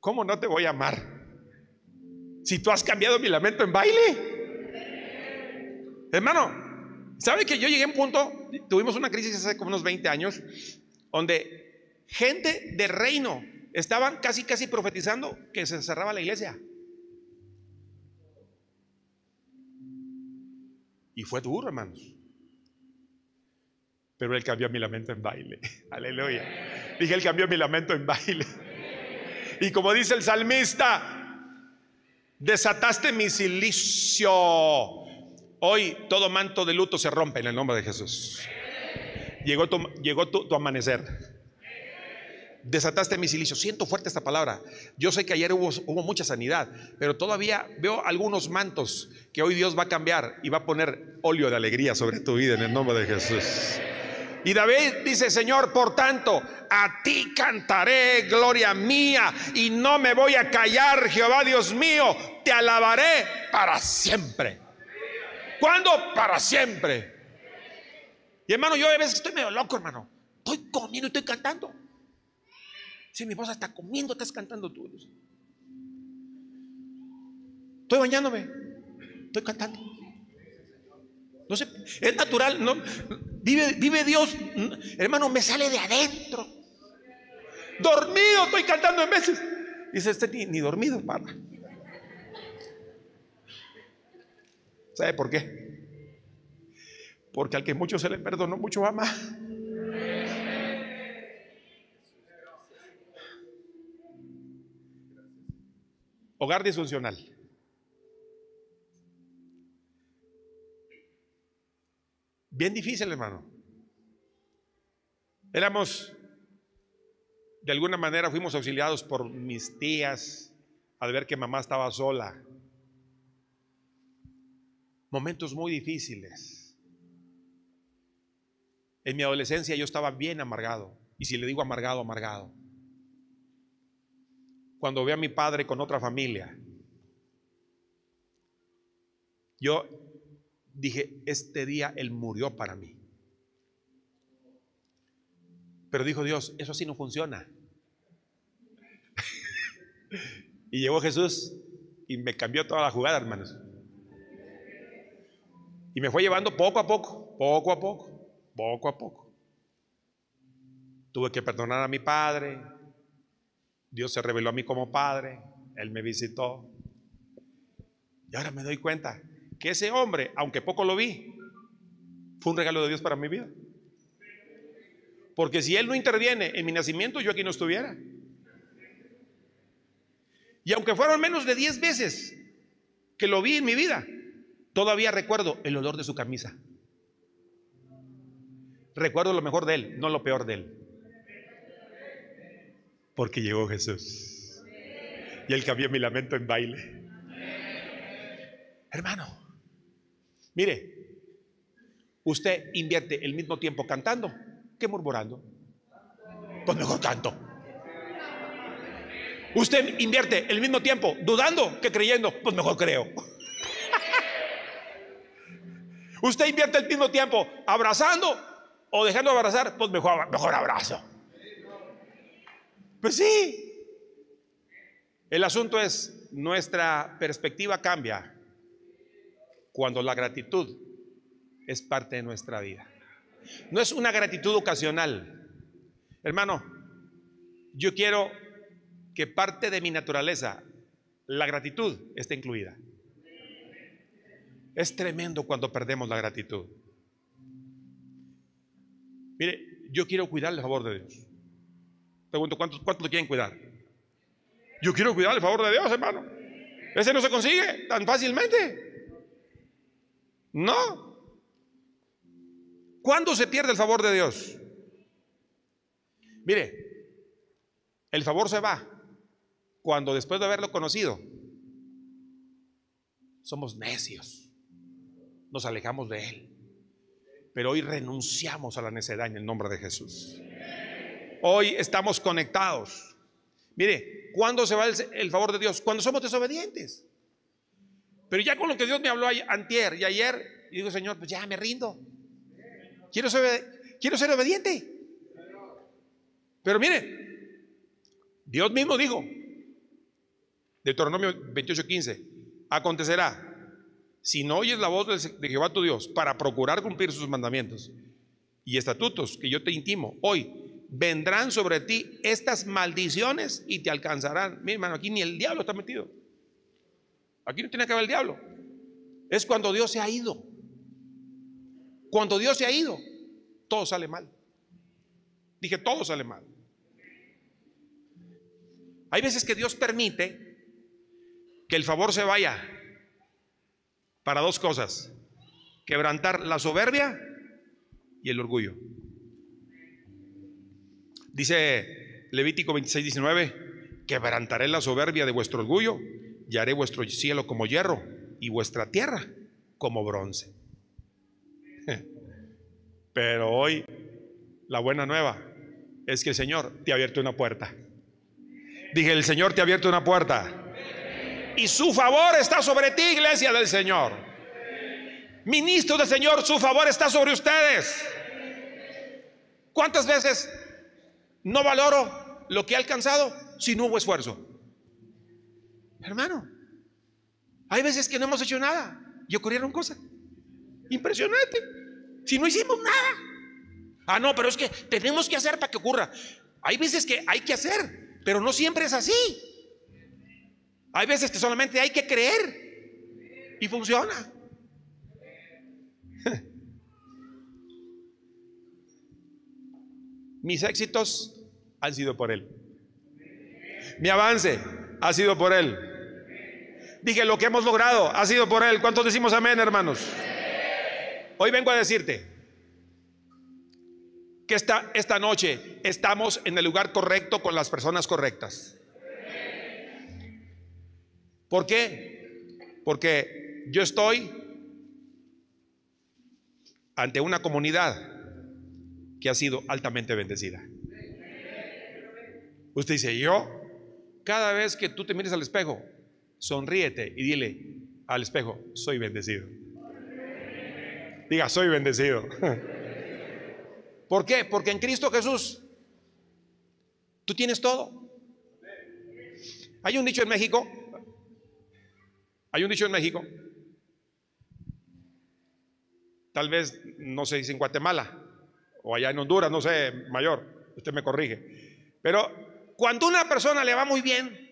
¿cómo no te voy a amar? Si tú has cambiado mi lamento en baile. Hermano, ¿sabe que yo llegué a un punto, tuvimos una crisis hace como unos 20 años, donde gente de reino estaban casi, casi profetizando que se cerraba la iglesia. Y fue duro, hermanos. Pero Él cambió mi lamento en baile. (laughs) Aleluya. Dije, Él cambió mi lamento en baile. (laughs) Y como dice el salmista, desataste mi silicio. Hoy todo manto de luto se rompe en el nombre de Jesús. Llegó tu, tu amanecer desataste mi silicio. Siento fuerte esta palabra. Yo sé que ayer hubo, mucha sanidad, pero todavía veo algunos mantos que hoy Dios va a cambiar y va a poner óleo de alegría sobre tu vida en el nombre de Jesús. Y David dice, Señor, por tanto, a ti cantaré, gloria mía, y no me voy a callar, Jehová Dios mío, te alabaré para siempre. ¿Cuándo? Para siempre. Y hermano, yo a veces estoy medio loco, hermano. Estoy comiendo estoy cantando. Si mi esposa está comiendo, estás cantando tú. Estoy bañándome, estoy cantando. No sé, es natural, no, vive, vive Dios, hermano, me sale de adentro. Dormido, estoy cantando en veces. Dice, este ni, dormido, hermano. ¿Sabe por qué? Porque al que mucho se le perdonó, mucho ama. Hogar disfuncional. Bien difícil, hermano. Éramos, de alguna manera, fuimos auxiliados por mis tías al ver que mamá estaba sola. Momentos muy difíciles. En mi adolescencia yo estaba bien amargado. Y si le digo amargado, amargado. Cuando vi a mi padre con otra familia, yo dije, este día Él murió para mí. Pero dijo Dios, eso así no funciona. (laughs) y llegó Jesús y me cambió toda la jugada, hermanos. Y me fue llevando poco a poco, poco a poco, poco a poco. Tuve que perdonar a mi padre. Dios se reveló a mí como padre. Él me visitó. Y ahora me doy cuenta que ese hombre, aunque poco lo vi, fue un regalo de Dios para mi vida. Porque si Él no interviene en mi nacimiento, yo aquí no estuviera. Y aunque fueron menos de 10 veces que lo vi en mi vida, todavía recuerdo el olor de su camisa. Recuerdo lo mejor de Él, no lo peor de Él. Porque llegó Jesús. Y Él cambió mi lamento en baile. Hermano, Mire, usted invierte el mismo tiempo cantando que murmurando. Pues mejor canto. Usted invierte el mismo tiempo dudando que creyendo, pues mejor creo. Usted invierte el mismo tiempo abrazando o dejando de abrazar, pues mejor, mejor abrazo. Pues sí. El asunto es, nuestra perspectiva cambia cuando la gratitud es parte de nuestra vida. No es una gratitud ocasional. Hermano, yo quiero que parte de mi naturaleza, la gratitud, esté incluida. Es tremendo cuando perdemos la gratitud. Mire, yo quiero cuidar el favor de Dios. Pregunto, ¿cuántos, cuántos quieren cuidar? Yo quiero cuidar el favor de Dios, hermano. Ese no se consigue tan fácilmente. No. ¿Cuándo se pierde el favor de Dios? Mire, el favor se va cuando después de haberlo conocido somos necios, nos alejamos de Él. Pero hoy renunciamos a la necedad en el nombre de Jesús. Hoy estamos conectados. Mire, ¿cuándo se va el, favor de Dios? Cuando somos desobedientes. Pero ya con lo que Dios me habló antier y ayer, digo, Señor, pues ya me rindo. Quiero ser, quiero ser obediente. Pero mire, Dios mismo dijo, Deuteronomio 28:15, acontecerá, si no oyes la voz de Jehová tu Dios para procurar cumplir sus mandamientos y estatutos que yo te intimo hoy, vendrán sobre ti estas maldiciones y te alcanzarán. Mi hermano, aquí ni el diablo está metido. Aquí no tiene que ver el diablo. Es cuando Dios se ha ido. Cuando Dios se ha ido, todo sale mal. Dije, todo sale mal. Hay veces que Dios permite que el favor se vaya para dos cosas. Quebrantar la soberbia y el orgullo. Dice Levítico 26, 19, quebrantaré la soberbia de vuestro orgullo y haré vuestro cielo como hierro y vuestra tierra como bronce. (laughs) Pero hoy la buena nueva es que el Señor te ha abierto una puerta. Dije, el Señor te ha abierto una puerta. Y su favor está sobre ti, iglesia del Señor. Ministro del Señor, su favor está sobre ustedes. ¿Cuántas veces no valoro lo que he alcanzado si no hubo esfuerzo? Hermano, hay veces que no hemos hecho nada y ocurrieron cosas. Impresionante. Si no hicimos nada. Ah, no, pero es que tenemos que hacer para que ocurra. Hay veces que hay que hacer, pero no siempre es así. Hay veces que solamente hay que creer y funciona. (laughs) Mis éxitos han sido por Él. Mi avance ha sido por Él. Dije, lo que hemos logrado ha sido por Él. ¿Cuántos decimos amén, hermanos? Hoy vengo a decirte que esta, esta noche estamos en el lugar correcto con las personas correctas. ¿Por qué? Porque yo estoy ante una comunidad que ha sido altamente bendecida. Usted dice, yo, cada vez que tú te mires al espejo, sonríete y dile al espejo, soy bendecido. Diga, soy bendecido. (laughs) ¿Por qué? Porque en Cristo Jesús tú tienes todo. Hay un dicho en México, hay un dicho en México, tal vez no se dice en Guatemala o allá en Honduras, no sé, mayor, usted me corrige. Pero cuando una persona le va muy bien,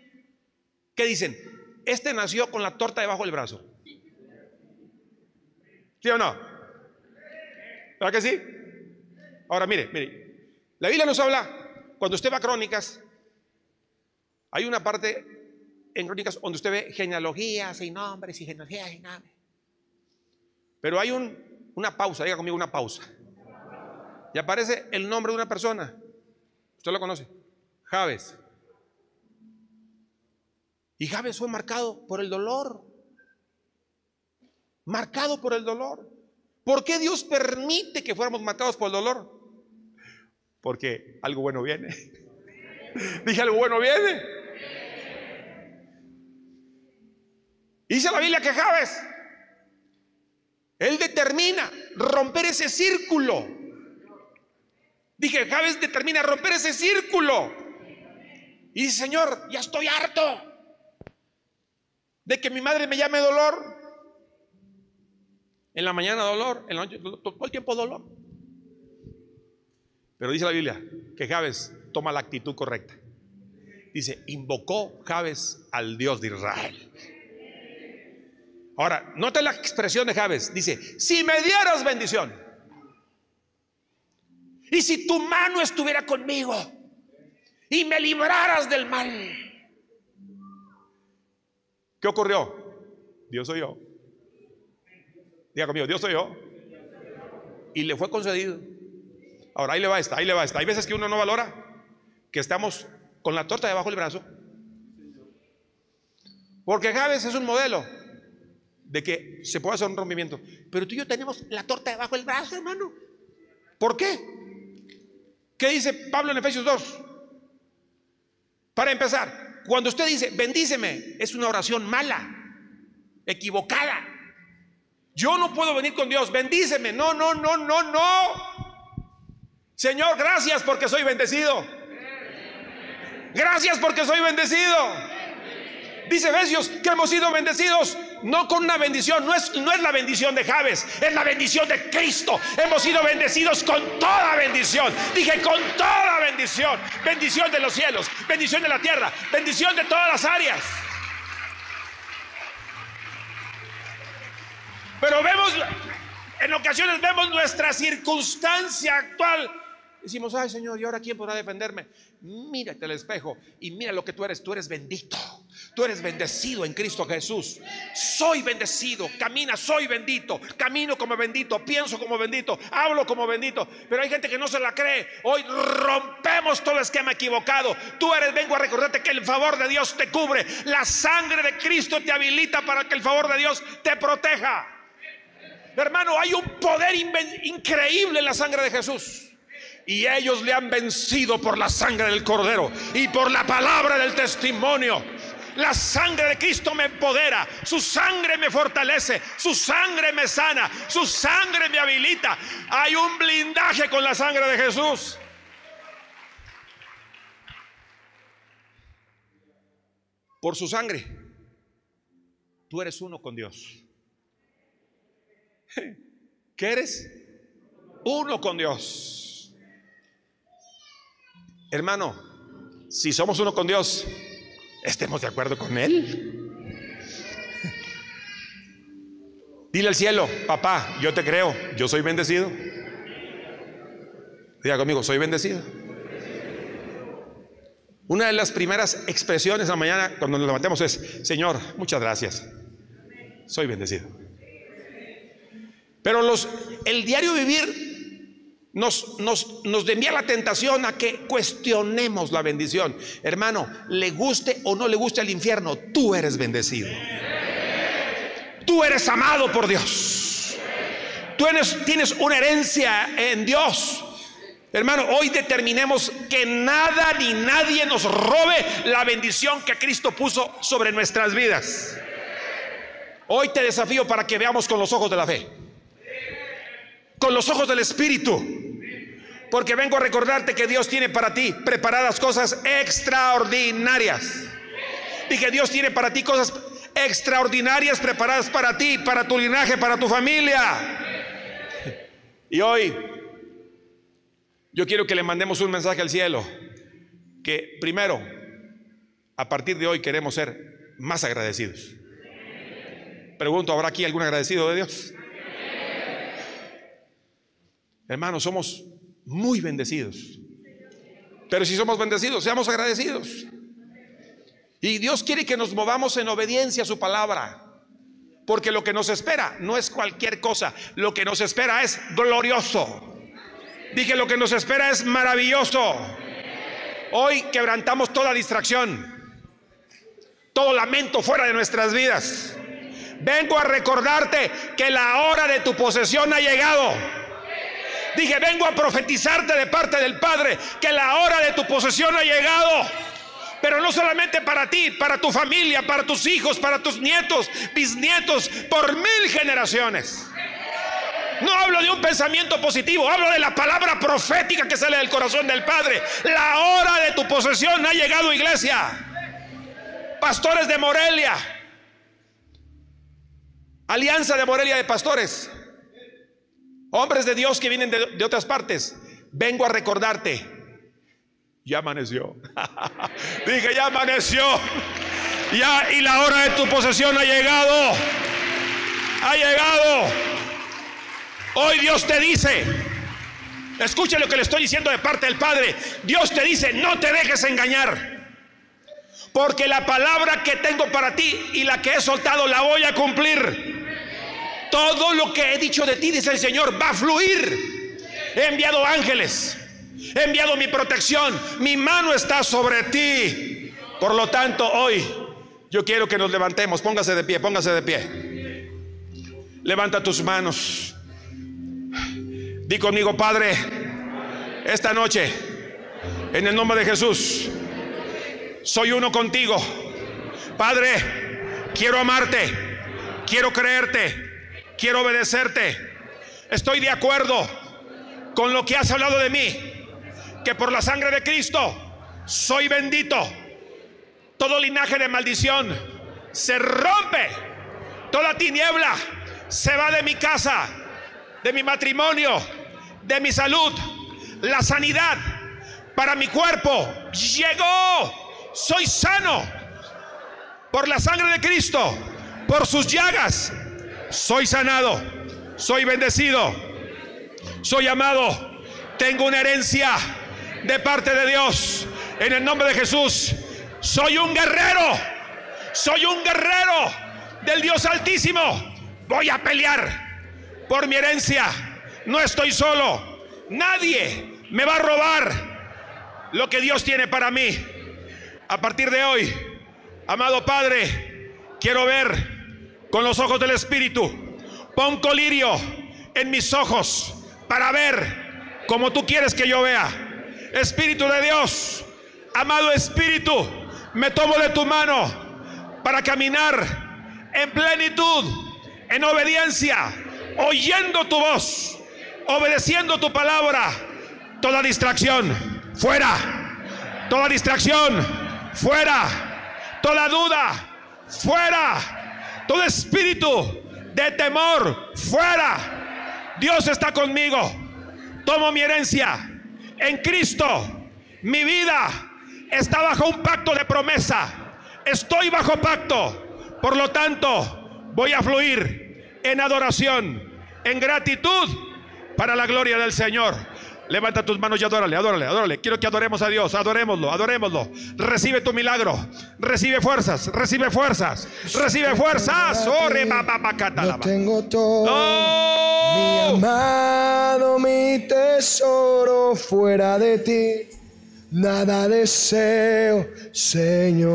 ¿qué dicen? Este nació con la torta debajo del brazo. ¿Sí o no? ¿Verdad que sí? Ahora mire, mire, la Biblia nos habla, cuando usted va a Crónicas, hay una parte en Crónicas donde usted ve genealogías y nombres y genealogías y nombres. Pero hay un, una pausa, diga conmigo una pausa. Y aparece el nombre de una persona. ¿Usted lo conoce? Javes. Y Javes fue marcado por el dolor. Marcado por el dolor. ¿Por qué Dios permite que fuéramos marcados por el dolor? Porque algo bueno viene. (laughs) Dije, algo bueno viene. Dice la Biblia que Javes, él determina romper ese círculo. Dije, Javes determina romper ese círculo. Y dice, Señor, ya estoy harto de que mi madre me llame dolor. En la mañana dolor, en la noche todo el tiempo dolor. Pero dice la Biblia que Javes toma la actitud correcta. Dice, invocó Javes al Dios de Israel. Ahora, nota la expresión de Javes. Dice, si me dieras bendición. Y si tu mano estuviera conmigo y me libraras del mal. ¿Qué ocurrió? Dios soy yo. Diga conmigo, Dios soy yo. Y le fue concedido. Ahora, ahí le va esta, ahí le va esta. Hay veces que uno no valora que estamos con la torta debajo del brazo. Porque Javes es un modelo de que se puede hacer un rompimiento. Pero tú y yo tenemos la torta debajo del brazo, hermano. ¿Por qué? ¿Qué dice Pablo en Efesios 2? Para empezar, cuando usted dice, bendíceme, es una oración mala, equivocada. Yo no puedo venir con Dios, bendíceme. No, no, no, no, no. Señor, gracias porque soy bendecido. Gracias porque soy bendecido. Dice Efesios que hemos sido bendecidos no con una bendición, no es, no es la bendición de Javes, es la bendición de Cristo. Hemos sido bendecidos con toda bendición. Dije con toda bendición. Bendición de los cielos, bendición de la tierra, bendición de todas las áreas. Pero vemos, en ocasiones vemos nuestra circunstancia actual. Decimos, ay Señor, ¿y ahora quién podrá defenderme? Mírate al espejo y mira lo que tú eres. Tú eres bendito. Tú eres bendecido en Cristo Jesús. Soy bendecido. Camina, soy bendito. Camino como bendito. Pienso como bendito. Hablo como bendito. Pero hay gente que no se la cree. Hoy rompemos todo esquema equivocado. Tú eres, vengo a recordarte que el favor de Dios te cubre. La sangre de Cristo te habilita para que el favor de Dios te proteja. Hermano, hay un poder increíble en la sangre de Jesús. Y ellos le han vencido por la sangre del cordero y por la palabra del testimonio. La sangre de Cristo me empodera, su sangre me fortalece, su sangre me sana, su sangre me habilita. Hay un blindaje con la sangre de Jesús. Por su sangre, tú eres uno con Dios. (laughs) ¿Qué eres? Uno con Dios. hermano, si somos uno con Dios, estemos de acuerdo con Él. Dile al cielo, papá, yo te creo, yo soy bendecido. Diga conmigo, soy bendecido. Una de las primeras expresiones a la mañana cuando nos levantemos es, Señor, muchas gracias. Soy bendecido. Pero los, el diario vivir nos, nos, nos envía la tentación a que cuestionemos la bendición. Hermano, le guste o no le guste el infierno, tú eres bendecido. Tú eres amado por Dios. Tú eres, tienes una herencia en Dios. Hermano, hoy determinemos que nada ni nadie nos robe la bendición que Cristo puso sobre nuestras vidas. Hoy te desafío para que veamos con los ojos de la fe, con los ojos del Espíritu, porque vengo a recordarte que Dios tiene para ti preparadas cosas extraordinarias. Y que Dios tiene para ti cosas extraordinarias preparadas para ti, para tu linaje, para tu familia. Y hoy yo quiero que le mandemos un mensaje al cielo, que primero, a partir de hoy queremos ser más agradecidos. Pregunto, ¿habrá aquí algún agradecido de Dios? Hermanos, somos muy bendecidos. Pero si somos bendecidos, seamos agradecidos. Y Dios quiere que nos movamos en obediencia a su palabra. Porque lo que nos espera no es cualquier cosa, lo que nos espera es glorioso. Dije, lo que nos espera es maravilloso. Hoy quebrantamos toda distracción, todo lamento fuera de nuestras vidas. Vengo a recordarte que la hora de tu posesión ha llegado. Dije, vengo a profetizarte de parte del Padre que la hora de tu posesión ha llegado. Pero no solamente para ti, para tu familia, para tus hijos, para tus nietos, bisnietos, por mil generaciones. No hablo de un pensamiento positivo, hablo de la palabra profética que sale del corazón del Padre. La hora de tu posesión ha llegado, iglesia. Pastores de Morelia, Alianza de Morelia de Pastores, hombres de Dios que vienen de, de otras partes, vengo a recordarte. Ya amaneció. (laughs) Dije, ya amaneció. Ya, y la hora de tu posesión ha llegado. Ha llegado. Hoy Dios te dice, escuche lo que le estoy diciendo de parte del Padre. Dios te dice, no te dejes engañar. Porque la palabra que tengo para ti y la que he soltado la voy a cumplir. Todo lo que he dicho de ti, dice el Señor, va a fluir. He enviado ángeles. He enviado mi protección. Mi mano está sobre ti. Por lo tanto, hoy yo quiero que nos levantemos. Póngase de pie, póngase de pie. Levanta tus manos. Di conmigo, Padre, esta noche, en el nombre de Jesús, soy uno contigo. Padre, quiero amarte, quiero creerte, quiero obedecerte. Estoy de acuerdo con lo que has hablado de mí, que por la sangre de Cristo soy bendito. Todo linaje de maldición se rompe. Toda tiniebla se va de mi casa de mi matrimonio, de mi salud, la sanidad para mi cuerpo llegó. Soy sano por la sangre de Cristo, por sus llagas. Soy sanado, soy bendecido, soy amado. Tengo una herencia de parte de Dios. En el nombre de Jesús, soy un guerrero. Soy un guerrero del Dios Altísimo. Voy a pelear por mi herencia. No estoy solo. Nadie me va a robar lo que Dios tiene para mí. A partir de hoy, amado Padre, quiero ver con los ojos del Espíritu. Pon colirio en mis ojos para ver como tú quieres que yo vea. Espíritu de Dios, amado Espíritu, me tomo de tu mano para caminar en plenitud, en obediencia oyendo tu voz, obedeciendo tu palabra, toda distracción, fuera, toda distracción, fuera, toda duda, fuera, todo espíritu de temor, fuera. Dios está conmigo, tomo mi herencia en Cristo Mi vida está bajo un pacto de promesa. Estoy bajo pacto. Por lo tanto, voy a fluir en adoración, en gratitud para la gloria del Señor. Levanta tus manos y adórale, adórale, adórale. Quiero que adoremos a Dios, adorémoslo, adorémoslo. Recibe tu milagro, recibe fuerzas, recibe fuerzas, recibe fuerzas. Ore, Lo tengo todo. Mi amado, mi tesoro, fuera de ti. Nada deseo, Señor.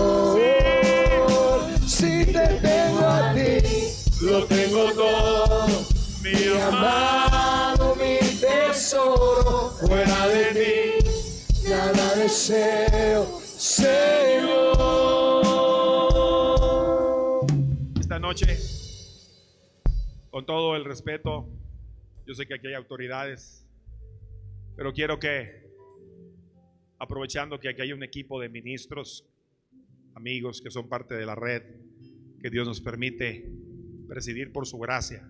Tengo todo. Mi amado, mi tesoro, fuera de ti, nada deseo, Señor. Esta noche, con todo el respeto, yo sé que aquí hay autoridades, pero quiero que, aprovechando que aquí hay un equipo de ministros, amigos que son parte de la red, que Dios nos permite presidir por su gracia,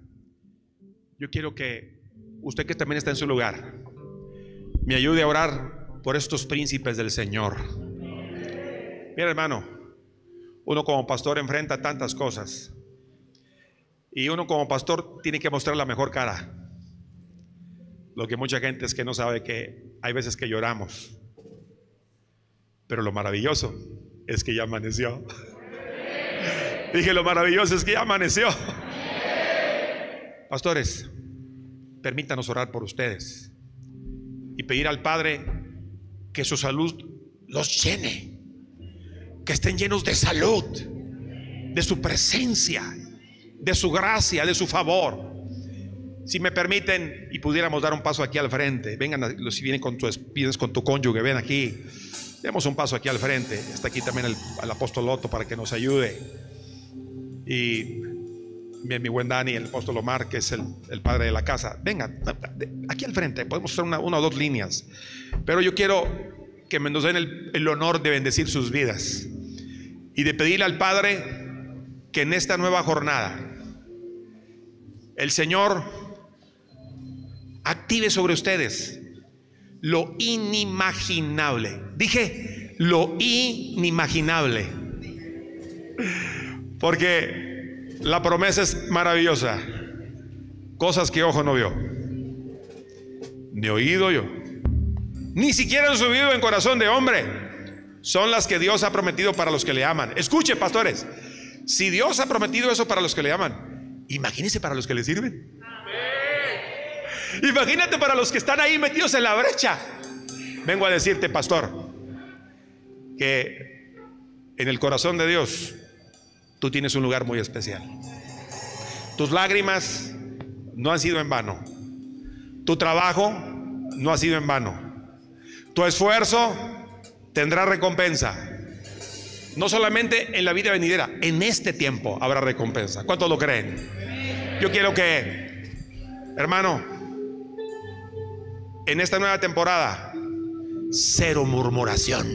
yo quiero que usted que también está en su lugar, me ayude a orar por estos príncipes del Señor. Mira hermano, uno como pastor enfrenta tantas cosas y uno como pastor tiene que mostrar la mejor cara. Lo que mucha gente es que no sabe que hay veces que lloramos, pero lo maravilloso es que ya amaneció. Dije, lo maravilloso es que ya amaneció. Pastores, permítanos orar por ustedes y pedir al Padre que su salud los llene, que estén llenos de salud, de su presencia, de su gracia, de su favor. Si me permiten y pudiéramos dar un paso aquí al frente, vengan, si vienen con tu, vienes con tu cónyuge, ven aquí, demos un paso aquí al frente. Está aquí también el, el apóstol Otto para que nos ayude. Y mi buen Dani, el apóstol Omar, que es el, padre de la casa. Vengan, aquí al frente, podemos hacer una, o dos líneas. Pero yo quiero que nos den el, el honor de bendecir sus vidas y de pedirle al Padre que en esta nueva jornada el Señor active sobre ustedes lo inimaginable. Dije lo inimaginable. Porque la promesa es maravillosa. Cosas que ojo no vio. Ni oído yo. Ni siquiera han subido en corazón de hombre. Son las que Dios ha prometido para los que le aman. Escuche, pastores. Si Dios ha prometido eso para los que le aman, imagínese para los que le sirven. Imagínate para los que están ahí metidos en la brecha. Vengo a decirte, pastor, que en el corazón de Dios tú tienes un lugar muy especial. Tus lágrimas no han sido en vano. Tu trabajo no ha sido en vano. Tu esfuerzo tendrá recompensa. No solamente en la vida venidera, en este tiempo habrá recompensa. ¿Cuántos lo creen? Yo quiero que, hermano, en esta nueva temporada, cero murmuración.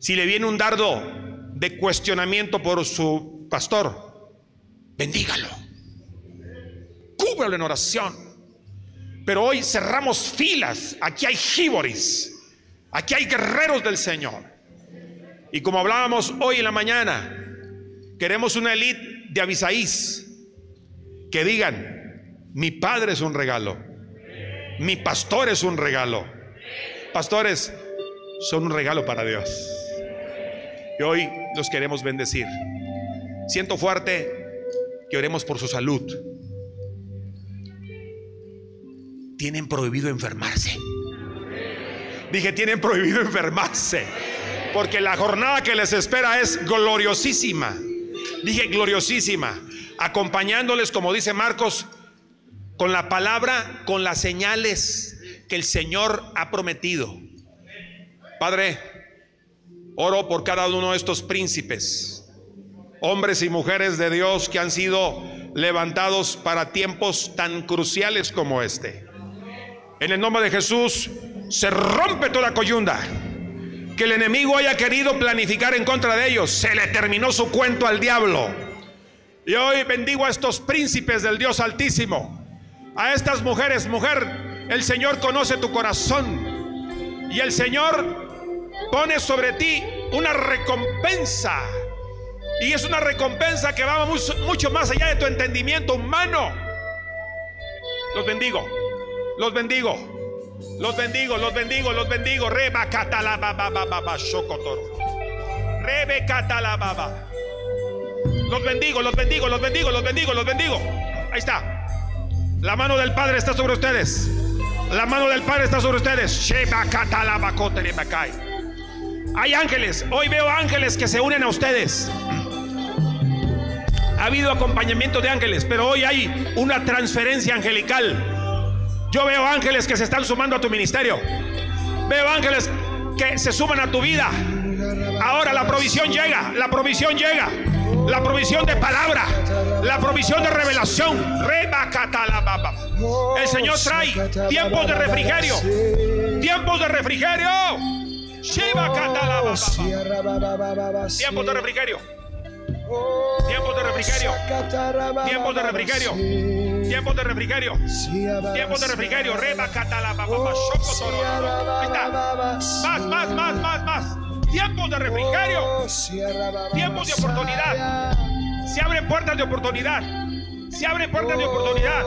Si le viene un dardo de cuestionamiento por su pastor, bendígalo. Cúbralo en oración. Pero hoy cerramos filas. Aquí hay jíboris. Aquí hay guerreros del Señor. Y como hablábamos hoy en la mañana, queremos una elite de Abisaís que digan, mi padre es un regalo, mi pastor es un regalo. Pastores son un regalo para Dios. Y hoy los queremos bendecir. Siento fuerte que oremos por su salud. Tienen prohibido enfermarse. Dije, tienen prohibido enfermarse. Porque la jornada que les espera es gloriosísima. Dije, gloriosísima. Acompañándoles, como dice Marcos, con la palabra, con las señales que el Señor ha prometido. Padre, oro por cada uno de estos príncipes, hombres y mujeres de Dios que han sido levantados para tiempos tan cruciales como este. En el nombre de Jesús se rompe toda coyunda. Que el enemigo haya querido planificar en contra de ellos. Se le terminó su cuento al diablo. Y hoy bendigo a estos príncipes del Dios Altísimo. A estas mujeres, mujer, el Señor conoce tu corazón. Y el Señor pone sobre ti una recompensa. Y es una recompensa que va mucho más allá de tu entendimiento humano. Los bendigo. Los bendigo. Los bendigo, los bendigo, los bendigo. Reba baba shokotoro. Rebe baba. Los bendigo, los bendigo, los bendigo, los bendigo, los bendigo. Ahí está. La mano del Padre está sobre ustedes. La mano del Padre está sobre ustedes. Sheba Hay ángeles. Hoy veo ángeles que se unen a ustedes. Ha habido acompañamiento de ángeles, pero hoy hay una transferencia angelical yo veo ángeles que se están sumando a tu ministerio. Veo ángeles que se suman a tu vida. Ahora la provisión llega, la provisión llega. La provisión de palabra, la provisión de revelación. El Señor trae tiempos de refrigerio. Tiempos de refrigerio. Tiempos de refrigerio. Tiempos de refrigerio. Tiempos de refrigerio. Tiempos de refrigerio. Tiempos de refrigerio. Reba Ahí está. Más, más, más, más, más. Tiempos de refrigerio. Tiempos de oportunidad. Se abren puertas de oportunidad. Se abren puertas de oportunidad.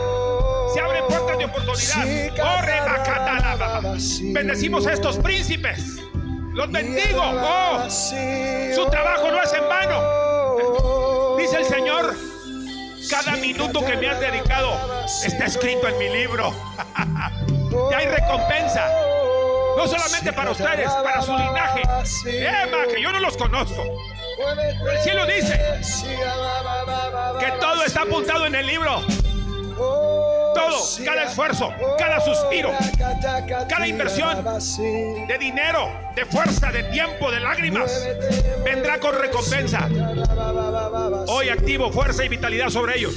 Se abren puertas de oportunidad. Oh, Reba Bendecimos a estos príncipes. Los bendigo. Oh, su trabajo no es en vano. Dice el Señor, cada minuto que me has dedicado está escrito en mi libro. y hay recompensa. No solamente para ustedes, para su linaje. Emma, que yo no los conozco. el cielo dice que todo está apuntado en el libro. Todo, cada esfuerzo, cada suspiro, cada inversión de dinero, de fuerza, de tiempo, de lágrimas, vendrá con recompensa. Hoy activo fuerza y vitalidad sobre ellos.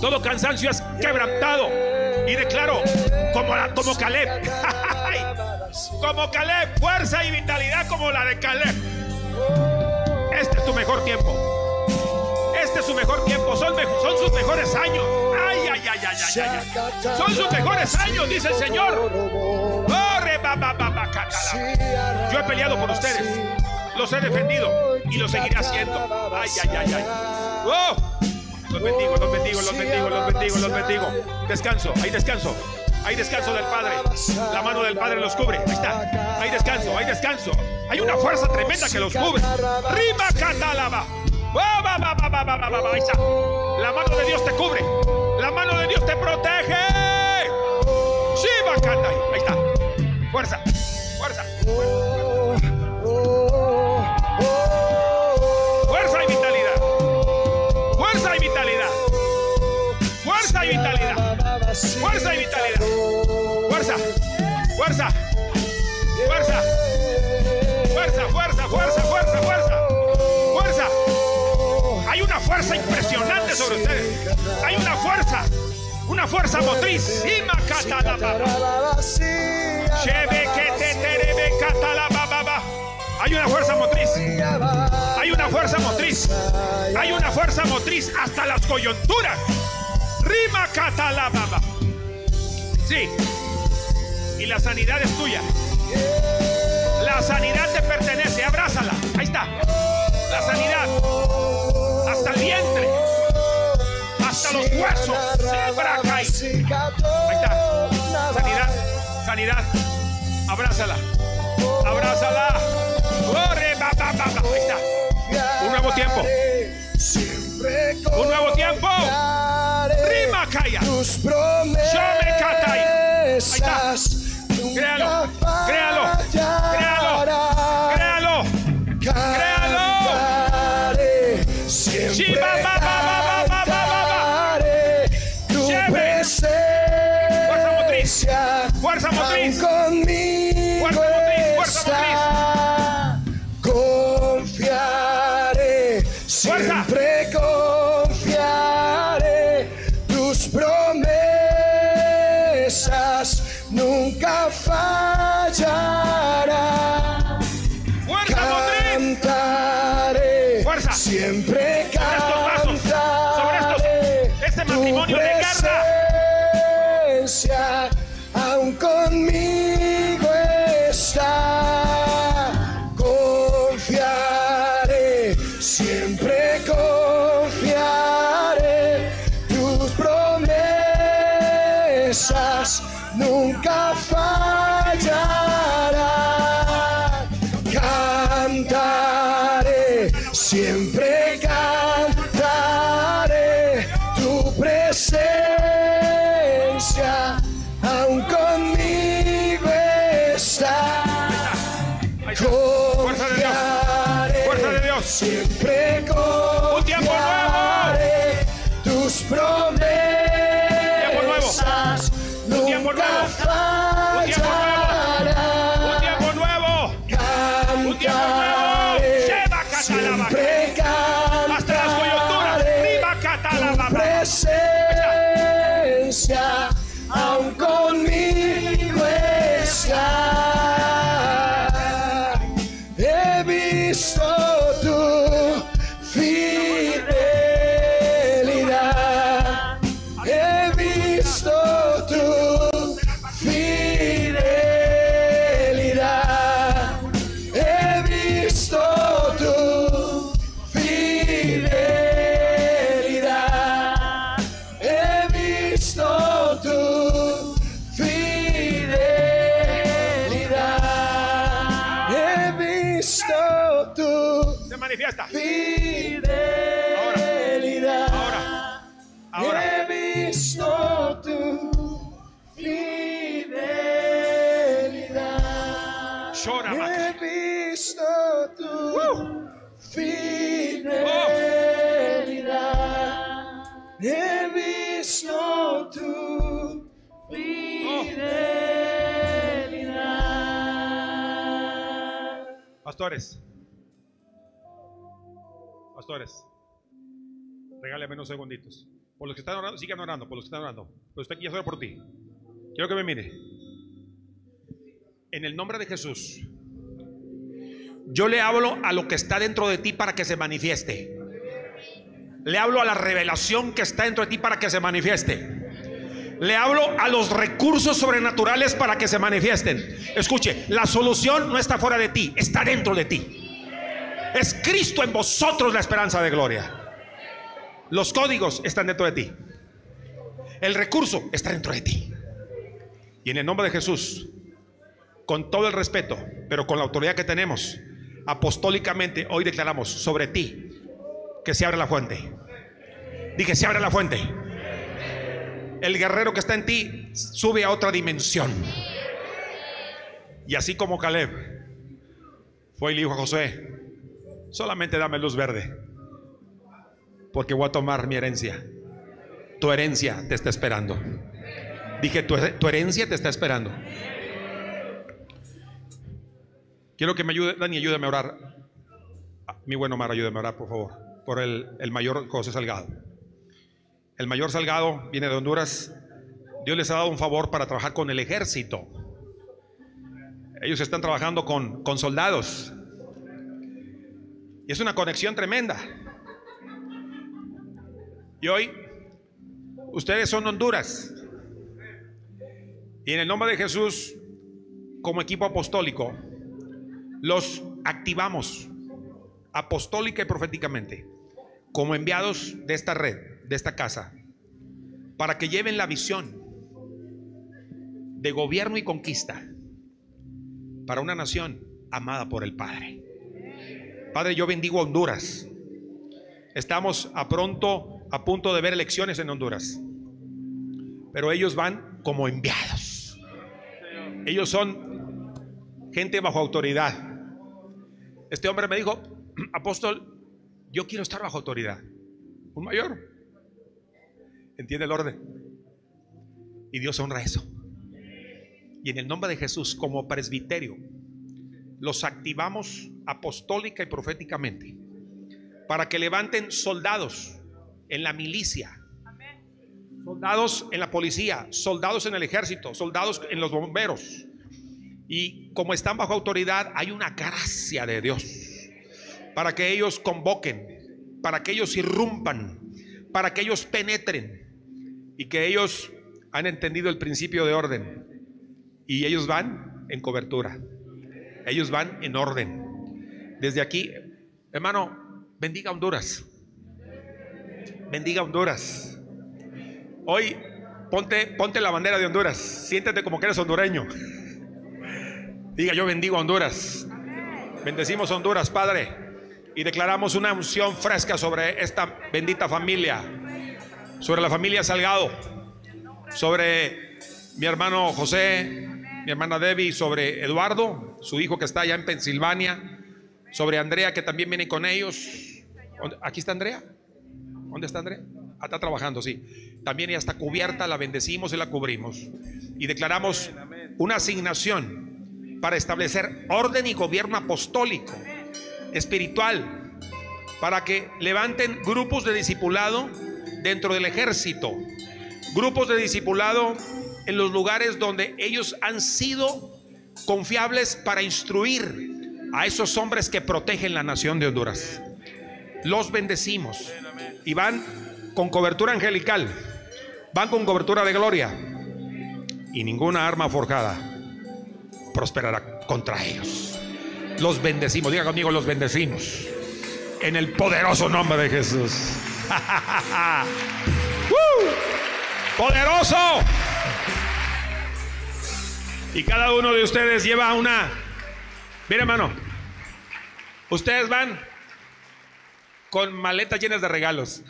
Todo cansancio es quebrantado. Y declaro, como, la, como Caleb, (laughs) como Caleb, fuerza y vitalidad como la de Caleb. Este es tu mejor tiempo. Este es su mejor tiempo, son, son sus mejores años. Ay, ay, ay, ay, ay, ay. Son sus mejores años, dice el Señor. Yo he peleado por ustedes, los he defendido y lo seguiré haciendo. Ay, ay, ay, ay. Oh, los bendigo, los bendigo, los bendigo, los bendigo, los bendigo. Descanso, hay descanso. Hay descanso del Padre. La mano del Padre los cubre. Ahí está. Hay descanso, hay descanso. Hay una fuerza tremenda que los cubre. Rima catalaba. La mano de Dios te cubre. La mano de Dios te protege. Ahí está. Fuerza. Fuerza. Fuerza y vitalidad. Fuerza y vitalidad. Fuerza y vitalidad. Fuerza y vitalidad. Fuerza. Fuerza. Fuerza. Fuerza, fuerza, fuerza, fuerza, fuerza fuerza impresionante sobre ustedes. Hay una fuerza. Una fuerza motriz. Hay una fuerza motriz. Hay una fuerza motriz. Hay una fuerza motriz hasta las coyunturas. Rima catalababa. Sí. Y la sanidad es tuya. La sanidad te pertenece. Abrázala. Ahí está. La sanidad. Hasta el vientre. Hasta los huesos. Ahí está. Sanidad. Sanidad. Abrázala. Abrázala. Corre, va, va, va. Ahí está. Un nuevo tiempo. Un nuevo tiempo. Rima calla. Yo me catai. Ahí está. Créalo. nunca Créalo. Pastores. Pastores. Regálame unos segunditos. Por los que están orando, sigan orando. Por los que están orando. Pero usted quiere hacer por ti. Quiero que me mire. En el nombre de Jesús. Yo le hablo a lo que está dentro de ti para que se manifieste. Le hablo a la revelación que está dentro de ti para que se manifieste. Le hablo a los recursos sobrenaturales para que se manifiesten. Escuche, la solución no está fuera de ti, está dentro de ti. Es Cristo en vosotros la esperanza de gloria. Los códigos están dentro de ti. El recurso está dentro de ti. Y en el nombre de Jesús, con todo el respeto, pero con la autoridad que tenemos, apostólicamente hoy declaramos sobre ti que se abre la fuente. Dije, se abre la fuente. El guerrero que está en ti sube a otra dimensión. Y así como Caleb fue y le dijo a José, solamente dame luz verde, porque voy a tomar mi herencia. Tu herencia te está esperando. Dije, tu, tu herencia te está esperando. Quiero que me ayude, Dani, ayúdame a orar. Mi buen Omar, ayúdame a orar, por favor, por el, el mayor José Salgado. El mayor Salgado viene de Honduras. Dios les ha dado un favor para trabajar con el ejército. Ellos están trabajando con, con soldados. Y es una conexión tremenda. Y hoy, ustedes son Honduras. Y en el nombre de Jesús, como equipo apostólico, los activamos apostólica y proféticamente como enviados de esta red, de esta casa, para que lleven la visión de gobierno y conquista para una nación amada por el Padre. Padre, yo bendigo a Honduras. Estamos a pronto, a punto de ver elecciones en Honduras. Pero ellos van como enviados. Ellos son gente bajo autoridad. Este hombre me dijo, apóstol, yo quiero estar bajo autoridad. Un mayor. Entiende el orden. Y Dios honra eso. Y en el nombre de Jesús, como presbiterio, los activamos apostólica y proféticamente para que levanten soldados en la milicia, soldados en la policía, soldados en el ejército, soldados en los bomberos. Y como están bajo autoridad, hay una gracia de Dios para que ellos convoquen, para que ellos irrumpan, para que ellos penetren y que ellos han entendido el principio de orden y ellos van en cobertura. Ellos van en orden. Desde aquí, hermano, bendiga Honduras. Bendiga Honduras. Hoy ponte, ponte la bandera de Honduras. Siéntete como que eres hondureño. Diga yo bendigo a Honduras. Bendecimos Honduras, Padre. Y declaramos una unción fresca sobre esta bendita familia. Sobre la familia Salgado. Sobre mi hermano José, mi hermana Debbie, sobre Eduardo, su hijo que está allá en Pensilvania, sobre Andrea que también viene con ellos. ¿Aquí está Andrea? ¿Dónde está Andrea? Ah, está trabajando, sí. También ella está cubierta, la bendecimos y la cubrimos. Y declaramos una asignación para establecer orden y gobierno apostólico, espiritual, para que levanten grupos de discipulado dentro del ejército, grupos de discipulado en los lugares donde ellos han sido confiables para instruir a esos hombres que protegen la nación de Honduras. Los bendecimos y van con cobertura angelical, van con cobertura de gloria y ninguna arma forjada prosperará contra ellos. Los bendecimos, diga conmigo, los bendecimos en el poderoso nombre de Jesús. (laughs) ¡Poderoso! Y cada uno de ustedes lleva una... Mira, hermano. Ustedes van con maletas llenas de regalos.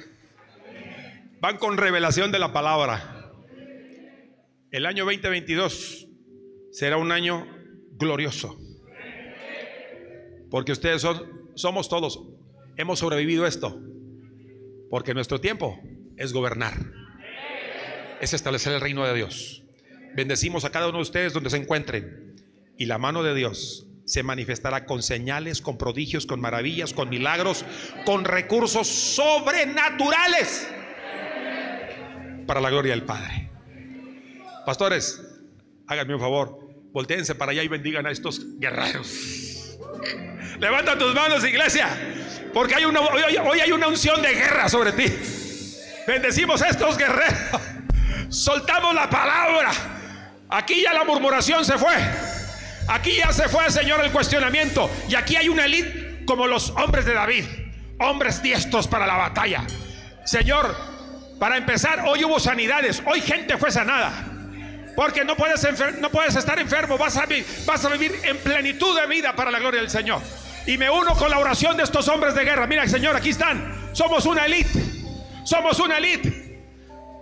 Van con revelación de la palabra. El año 2022 será un año glorioso. Porque ustedes son, somos todos, hemos sobrevivido esto. Porque nuestro tiempo es gobernar. Es establecer el reino de Dios. Bendecimos a cada uno de ustedes donde se encuentren. Y la mano de Dios se manifestará con señales, con prodigios, con maravillas, con milagros, con recursos sobrenaturales para la gloria del Padre. Pastores, háganme un favor, volteense para allá y bendigan a estos guerreros. Levanta tus manos, iglesia, porque hay una, hoy, hay una unción de guerra sobre ti. Bendecimos a estos guerreros. Soltamos la palabra. Aquí ya la murmuración se fue. Aquí ya se fue, Señor, el cuestionamiento. Y aquí hay una elite como los hombres de David. Hombres diestros para la batalla. Señor, para empezar, hoy hubo sanidades. Hoy gente fue sanada. Porque no puedes, no puedes estar enfermo. Vas a, vas a vivir en plenitud de vida para la gloria del Señor. Y me uno con la oración de estos hombres de guerra. Mira, Señor, aquí están. Somos una elite. Somos una elite.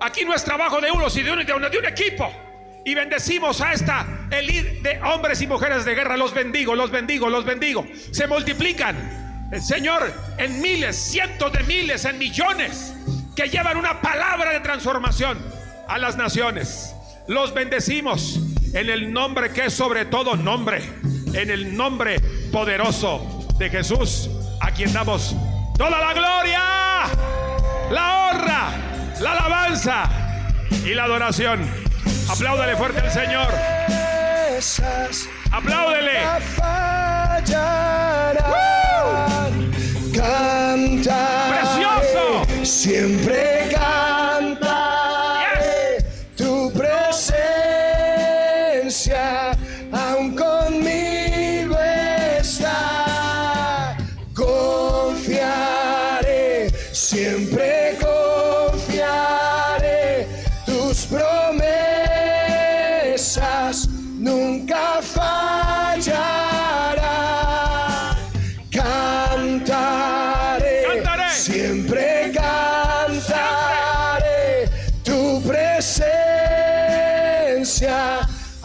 Aquí no es trabajo de unos y de, un, de un equipo. Y bendecimos a esta elite de hombres y mujeres de guerra. Los bendigo, los bendigo, los bendigo. Se multiplican, Señor, en miles, cientos de miles, en millones, que llevan una palabra de transformación a las naciones. Los bendecimos en el nombre que es sobre todo nombre, en el nombre poderoso de Jesús, a quien damos toda la gloria, la honra la alabanza y la adoración. Apláudale fuerte al Señor. Apláudele. Canta. Precioso. Siempre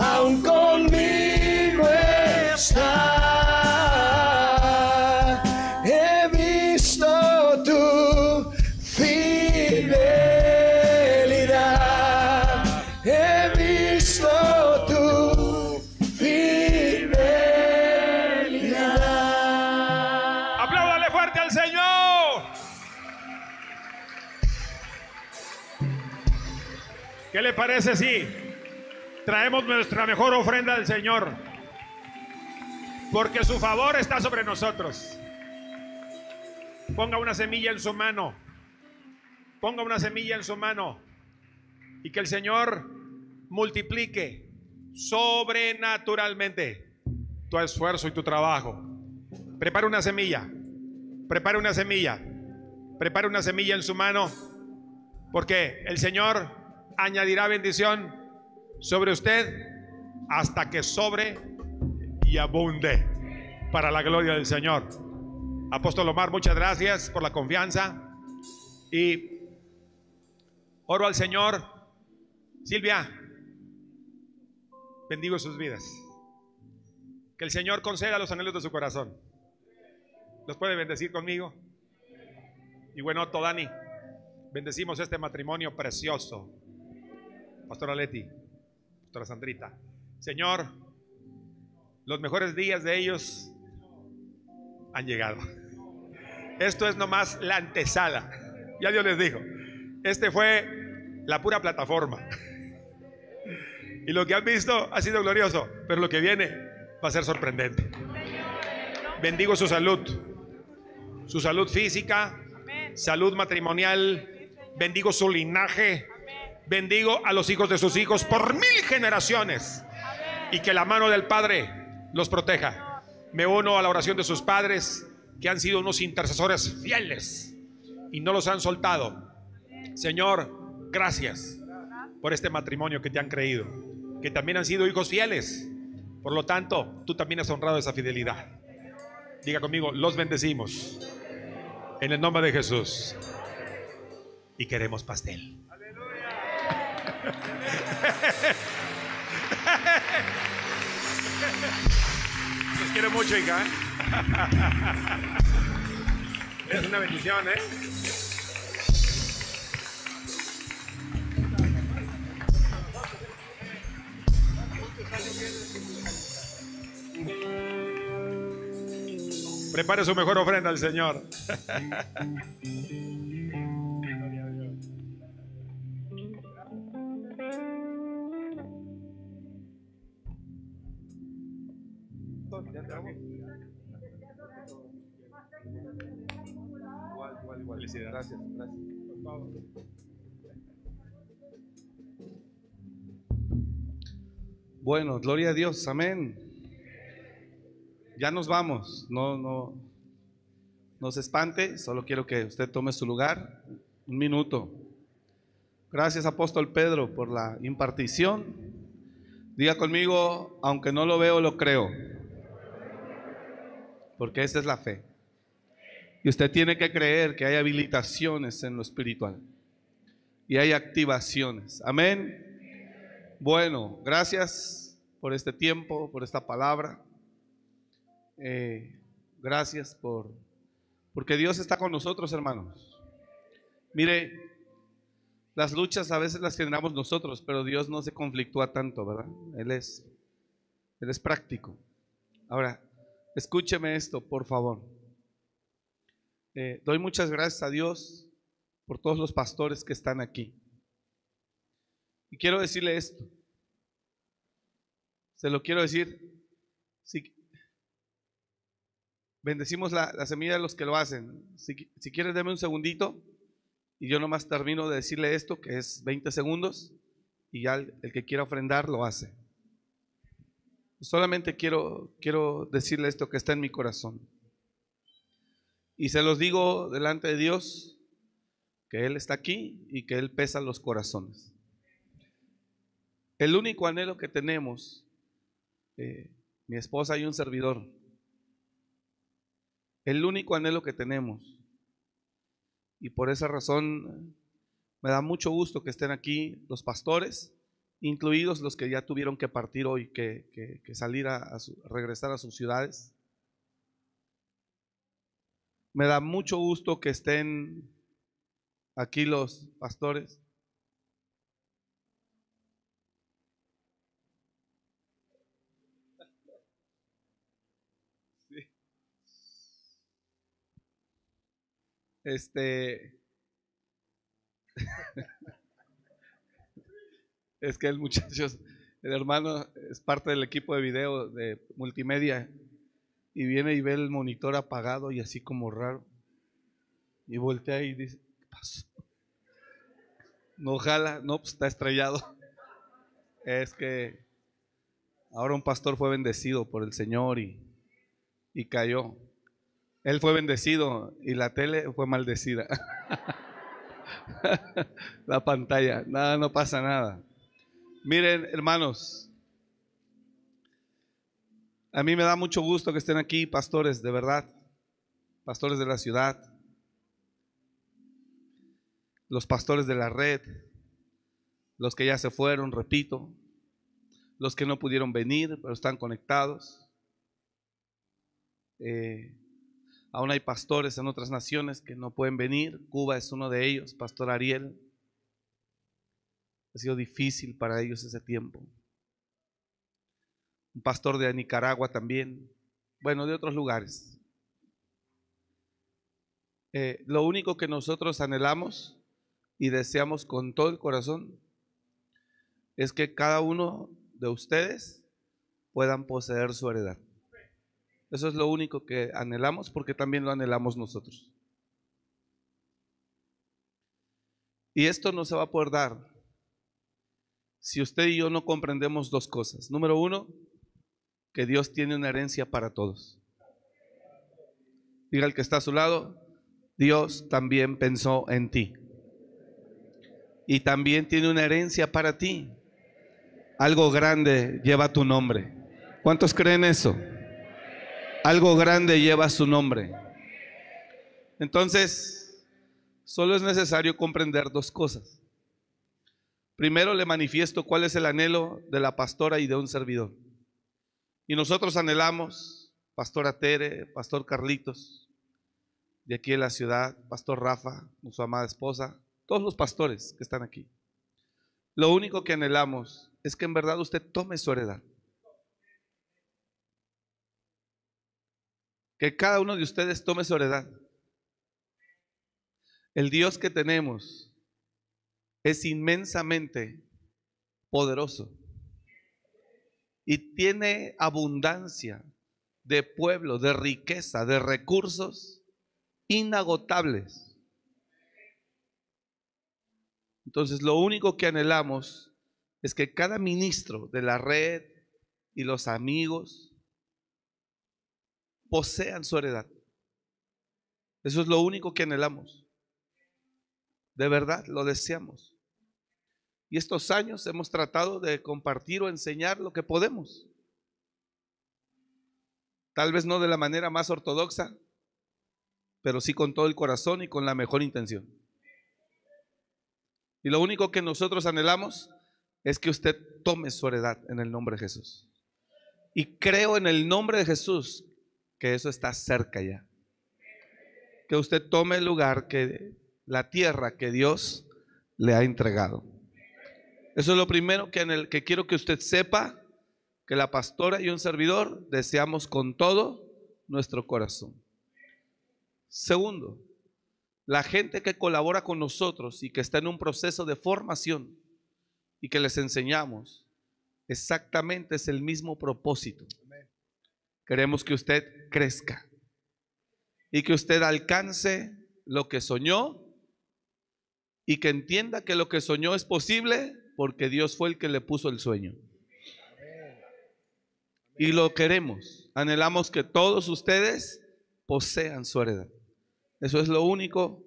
aún conmigo está. He visto tu fidelidad, he visto tu fidelidad. Apláudale fuerte al Señor. ¿Qué le parece si traemos nuestra mejor ofrenda al Señor? Porque su favor está sobre nosotros. Ponga una semilla en su mano. Ponga una semilla en su mano. Y que el Señor multiplique sobrenaturalmente tu esfuerzo y tu trabajo. Prepara una semilla. Prepara una semilla. Prepara una semilla en su mano. Porque el Señor añadirá bendición sobre usted hasta que sobre y abunde para la gloria del Señor. Apóstol Omar, muchas gracias por la confianza. Y oro al Señor. Silvia, bendigo sus vidas. Que el Señor conceda los anhelos de su corazón. ¿Los puede bendecir conmigo? Y bueno, Dani, bendecimos este matrimonio precioso. Pastora Leti, Sandrita. Señor, los mejores días de ellos han llegado. Esto es nomás la antesala. Ya Dios les dijo. Este fue la pura plataforma. Y lo que han visto ha sido glorioso, pero lo que viene va a ser sorprendente. Bendigo su salud, su salud física, salud matrimonial, bendigo su linaje, bendigo a los hijos de sus hijos por mil generaciones y que la mano del Padre los proteja. Me uno a la oración de sus padres que han sido unos intercesores fieles y no los han soltado. Señor, gracias por este matrimonio que te han creído, que también han sido hijos fieles. Por lo tanto, tú también has honrado esa fidelidad. Diga conmigo, los bendecimos. En el nombre de Jesús. Y queremos pastel. Los quiero mucho, hija. Es una bendición, ¿eh? Prepare su mejor ofrenda al Señor. (laughs) Gracias, Bueno, gloria a Dios, amén. Ya nos vamos, no, no, no se espante, solo quiero que usted tome su lugar. Un minuto. Gracias, apóstol Pedro, por la impartición. Diga conmigo, aunque no lo veo, lo creo. Porque esa es la fe. Y usted tiene que creer que hay habilitaciones en lo espiritual. Y hay activaciones. Amén. Bueno, gracias por este tiempo, por esta palabra. Eh, gracias por, porque Dios está con nosotros, hermanos. Mire, las luchas a veces las generamos nosotros, pero Dios no se conflictúa tanto, ¿verdad? Él es, Él es práctico. Ahora, escúcheme esto, por favor. Eh, doy muchas gracias a Dios por todos los pastores que están aquí. Y quiero decirle esto. Se lo quiero decir. Si, bendecimos la, la semilla de los que lo hacen. Si, si quieres, deme un segundito. Y yo nomás termino de decirle esto, que es 20 segundos. Y ya el, el que quiera ofrendar lo hace. Solamente quiero, quiero decirle esto que está en mi corazón. Y se los digo delante de Dios, que Él está aquí y que Él pesa los corazones. El único anhelo que tenemos, eh, mi esposa y un servidor, el único anhelo que tenemos, y por esa razón me da mucho gusto que estén aquí los pastores, incluidos los que ya tuvieron que partir hoy, que, que, salir a, a su, regresar a sus ciudades. Me da mucho gusto que estén aquí los pastores. Sí. Este. (laughs) es que el muchacho, el hermano es parte del equipo de video de multimedia y viene y ve el monitor apagado y así como raro. Y voltea y dice, ¿qué pasó? No jala, no, pues está estrellado. Es que ahora un pastor fue bendecido por el Señor y, y cayó. Él fue bendecido y la tele fue maldecida. (laughs) la pantalla, nada, no pasa nada. Miren, hermanos, a mí me da mucho gusto que estén aquí, pastores, de verdad, pastores de la ciudad, los pastores de la red, los que ya se fueron, repito, los que no pudieron venir, pero están conectados. Eh, aún hay pastores en otras naciones que no pueden venir. Cuba es uno de ellos, Pastor Ariel. Ha sido difícil para ellos ese tiempo un pastor de Nicaragua también, bueno, de otros lugares. Eh, lo único que nosotros anhelamos y deseamos con todo el corazón es que cada uno de ustedes puedan poseer su heredad. Eso es lo único que anhelamos porque también lo anhelamos nosotros. Y esto no se va a poder dar si usted y yo no comprendemos dos cosas. Número uno, que Dios tiene una herencia para todos. Diga el que está a su lado, Dios también pensó en ti. Y también tiene una herencia para ti. Algo grande lleva tu nombre. ¿Cuántos creen eso? Algo grande lleva su nombre. Entonces, solo es necesario comprender dos cosas. Primero le manifiesto cuál es el anhelo de la pastora y de un servidor. Y nosotros anhelamos, Pastor Tere, Pastor Carlitos, de aquí en la ciudad, Pastor Rafa, su amada esposa, todos los pastores que están aquí. Lo único que anhelamos es que en verdad usted tome su heredad. Que cada uno de ustedes tome su heredad. El Dios que tenemos es inmensamente poderoso y tiene abundancia de pueblo, de riqueza, de recursos inagotables. Entonces lo único que anhelamos es que cada ministro de la red y los amigos posean su heredad. Eso es lo único que anhelamos. De verdad, lo deseamos. Y estos años hemos tratado de compartir o enseñar lo que podemos. Tal vez no de la manera más ortodoxa, pero sí con todo el corazón y con la mejor intención. Y lo único que nosotros anhelamos es que usted tome su heredad en el nombre de Jesús. Y creo en el nombre de Jesús que eso está cerca ya. Que usted tome el lugar que la tierra que Dios le ha entregado. Eso es lo primero que, en el, que quiero que usted sepa, que la pastora y un servidor deseamos con todo nuestro corazón. Segundo, la gente que colabora con nosotros y que está en un proceso de formación y que les enseñamos, exactamente es el mismo propósito. Queremos que usted crezca y que usted alcance lo que soñó y que entienda que lo que soñó es posible porque Dios fue el que le puso el sueño. Y lo queremos. Anhelamos que todos ustedes posean su heredad. Eso es lo único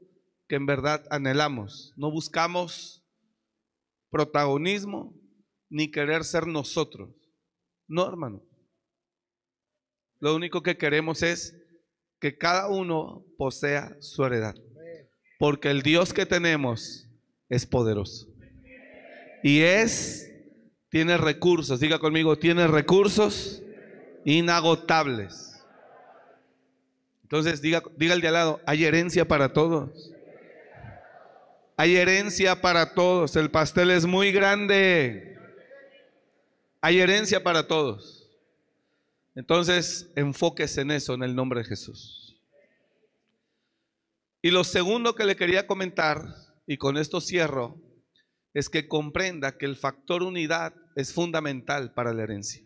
que en verdad anhelamos. No buscamos protagonismo ni querer ser nosotros. No, hermano. Lo único que queremos es que cada uno posea su heredad. Porque el Dios que tenemos es poderoso. Y es, tiene recursos, diga conmigo, tiene recursos inagotables. Entonces, diga, diga el de al lado, hay herencia para todos. Hay herencia para todos. El pastel es muy grande. Hay herencia para todos. Entonces, enfóquese en eso, en el nombre de Jesús. Y lo segundo que le quería comentar, y con esto cierro, es que comprenda que el factor unidad es fundamental para la herencia.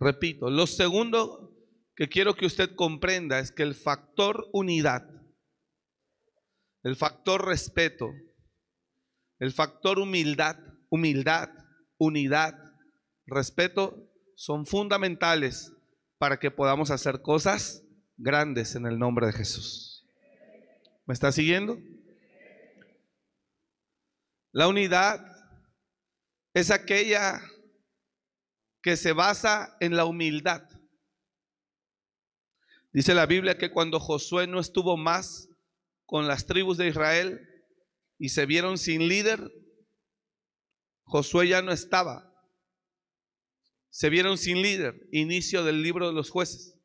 Repito, lo segundo que quiero que usted comprenda es que el factor unidad, el factor respeto, el factor humildad, humildad, unidad, respeto, son fundamentales para que podamos hacer cosas grandes en el nombre de Jesús. ¿Me está siguiendo? La unidad es aquella que se basa en la humildad. Dice la Biblia que cuando Josué no estuvo más con las tribus de Israel y se vieron sin líder, Josué ya no estaba. Se vieron sin líder, inicio del libro de los jueces.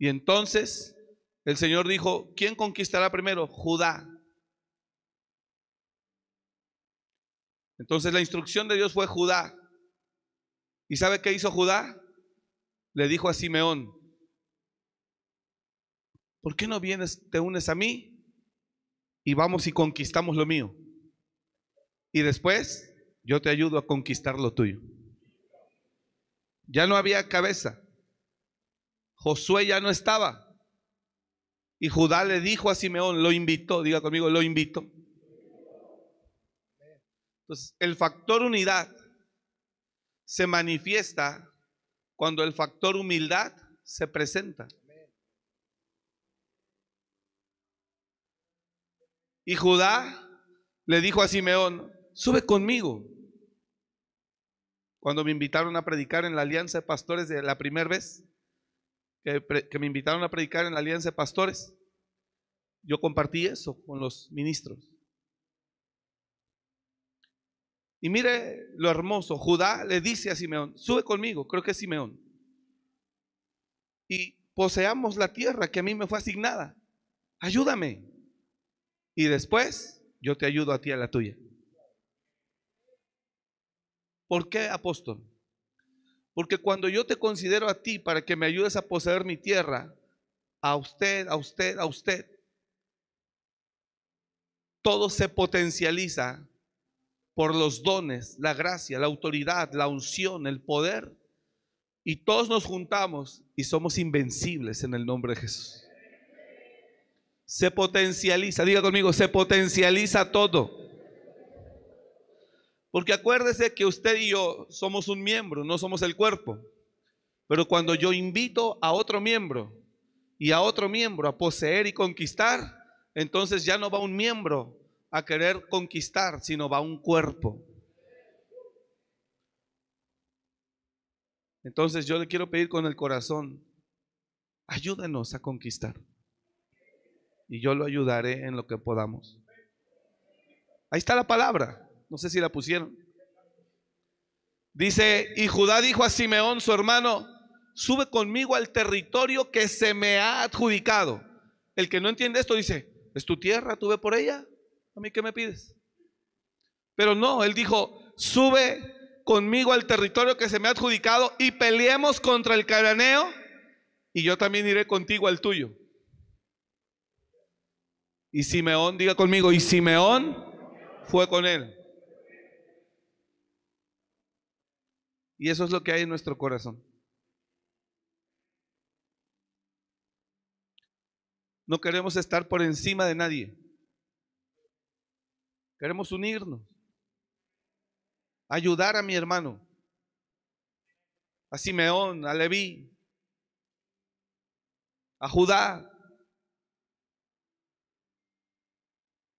Y entonces el Señor dijo, ¿quién conquistará primero? Judá. Entonces la instrucción de Dios fue Judá. ¿Y sabe qué hizo Judá? Le dijo a Simeón, ¿por qué no vienes, te unes a mí y vamos y conquistamos lo mío? Y después yo te ayudo a conquistar lo tuyo. Ya no había cabeza. Josué ya no estaba. Y Judá le dijo a Simeón, lo invitó, diga conmigo, lo invitó. Entonces, el factor unidad se manifiesta cuando el factor humildad se presenta. Y Judá le dijo a Simeón, sube conmigo. Cuando me invitaron a predicar en la Alianza de Pastores de la primera vez, que, que, me invitaron a predicar en la Alianza de Pastores, yo compartí eso con los ministros. Y mire lo hermoso, Judá le dice a Simeón, sube conmigo, creo que es Simeón, y poseamos la tierra que a mí me fue asignada. Ayúdame. Y después yo te ayudo a ti a la tuya. ¿Por qué, apóstol? Porque cuando yo te considero a ti para que me ayudes a poseer mi tierra, a usted, a usted, a usted, todo se potencializa por los dones, la gracia, la autoridad, la unción, el poder. Y todos nos juntamos y somos invencibles en el nombre de Jesús. Se potencializa, diga conmigo, se potencializa todo. Porque acuérdese que usted y yo somos un miembro, no somos el cuerpo. Pero cuando yo invito a otro miembro y a otro miembro a poseer y conquistar, entonces ya no va un miembro a querer conquistar, sino va un cuerpo. Entonces yo le quiero pedir con el corazón, ayúdenos a conquistar. Y yo lo ayudaré en lo que podamos. Ahí está la palabra. No sé si la pusieron. Dice, y Judá dijo a Simeón, su hermano, sube conmigo al territorio que se me ha adjudicado. El que no entiende esto dice, es tu tierra, tuve por ella. ¿A mí qué me pides? Pero no, él dijo, sube conmigo al territorio que se me ha adjudicado y peleemos contra el cananeo y yo también iré contigo al tuyo. Y Simeón, diga conmigo, y Simeón fue con él. Y eso es lo que hay en nuestro corazón. No queremos estar por encima de nadie. Queremos unirnos. Ayudar a mi hermano. A Simeón, a Leví, a Judá.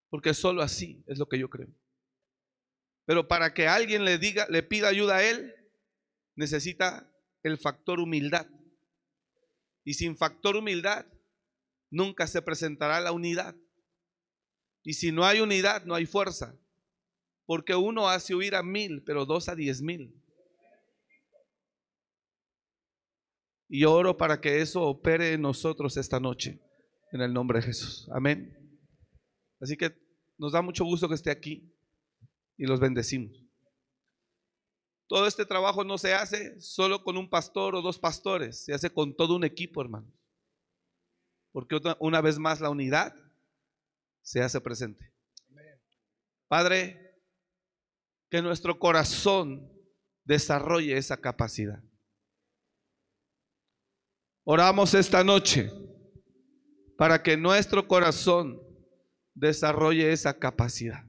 Porque solo así es lo que yo creo. Pero para que alguien le diga, le pida ayuda a él, necesita el factor humildad. Y sin factor humildad, nunca se presentará la unidad. Y si no hay unidad, no hay fuerza. Porque uno hace huir a mil, pero dos a diez mil. Y oro para que eso opere en nosotros esta noche, en el nombre de Jesús. Amén. Así que nos da mucho gusto que esté aquí y los bendecimos. Todo este trabajo no se hace solo con un pastor o dos pastores, se hace con todo un equipo, hermanos. Porque una vez más la unidad se hace presente. Padre, que nuestro corazón desarrolle esa capacidad. Oramos esta noche para que nuestro corazón desarrolle esa capacidad.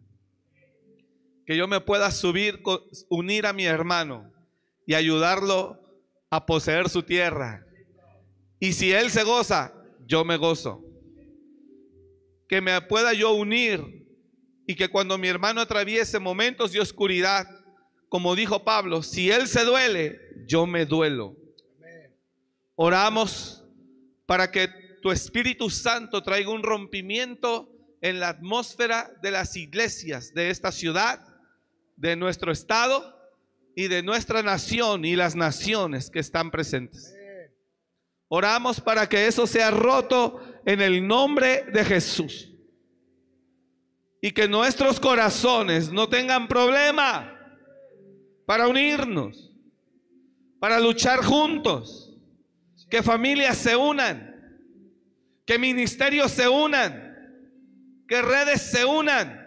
Que yo me pueda subir, unir a mi hermano y ayudarlo a poseer su tierra. Y si él se goza, yo me gozo. Que me pueda yo unir y que cuando mi hermano atraviese momentos de oscuridad, como dijo Pablo, si él se duele, yo me duelo. Oramos para que tu Espíritu Santo traiga un rompimiento en la atmósfera de las iglesias de esta ciudad, de nuestro estado y de nuestra nación y las naciones que están presentes. Oramos para que eso sea roto en el nombre de Jesús. Y que nuestros corazones no tengan problema para unirnos, para luchar juntos, que familias se unan, que ministerios se unan, que redes se unan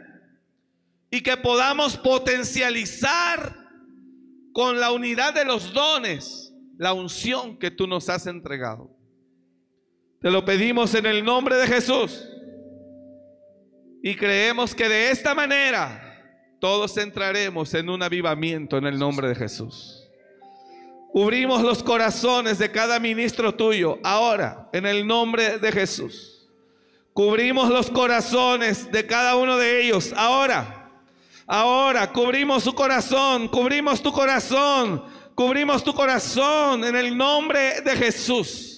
y que podamos potencializar con la unidad de los dones la unción que tú nos has entregado. Te lo pedimos en el nombre de Jesús. Y creemos que de esta manera todos entraremos en un avivamiento en el nombre de Jesús. Cubrimos los corazones de cada ministro tuyo ahora en el nombre de Jesús. Cubrimos los corazones de cada uno de ellos ahora. Ahora cubrimos su corazón, cubrimos tu corazón Cubrimos tu corazón en el nombre de Jesús.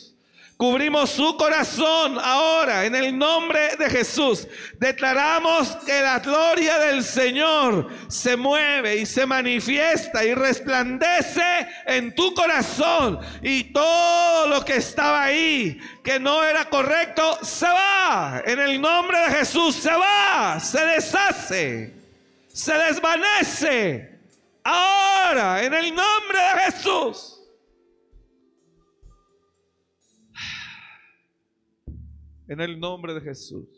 Cubrimos su corazón ahora en el nombre de Jesús. Declaramos que la gloria del Señor se mueve y se manifiesta y resplandece en tu corazón. Y todo lo que estaba ahí, que no era correcto, se va. En el nombre de Jesús se va, se deshace, se desvanece Ahora, en el nombre de Jesús. En el nombre de Jesús.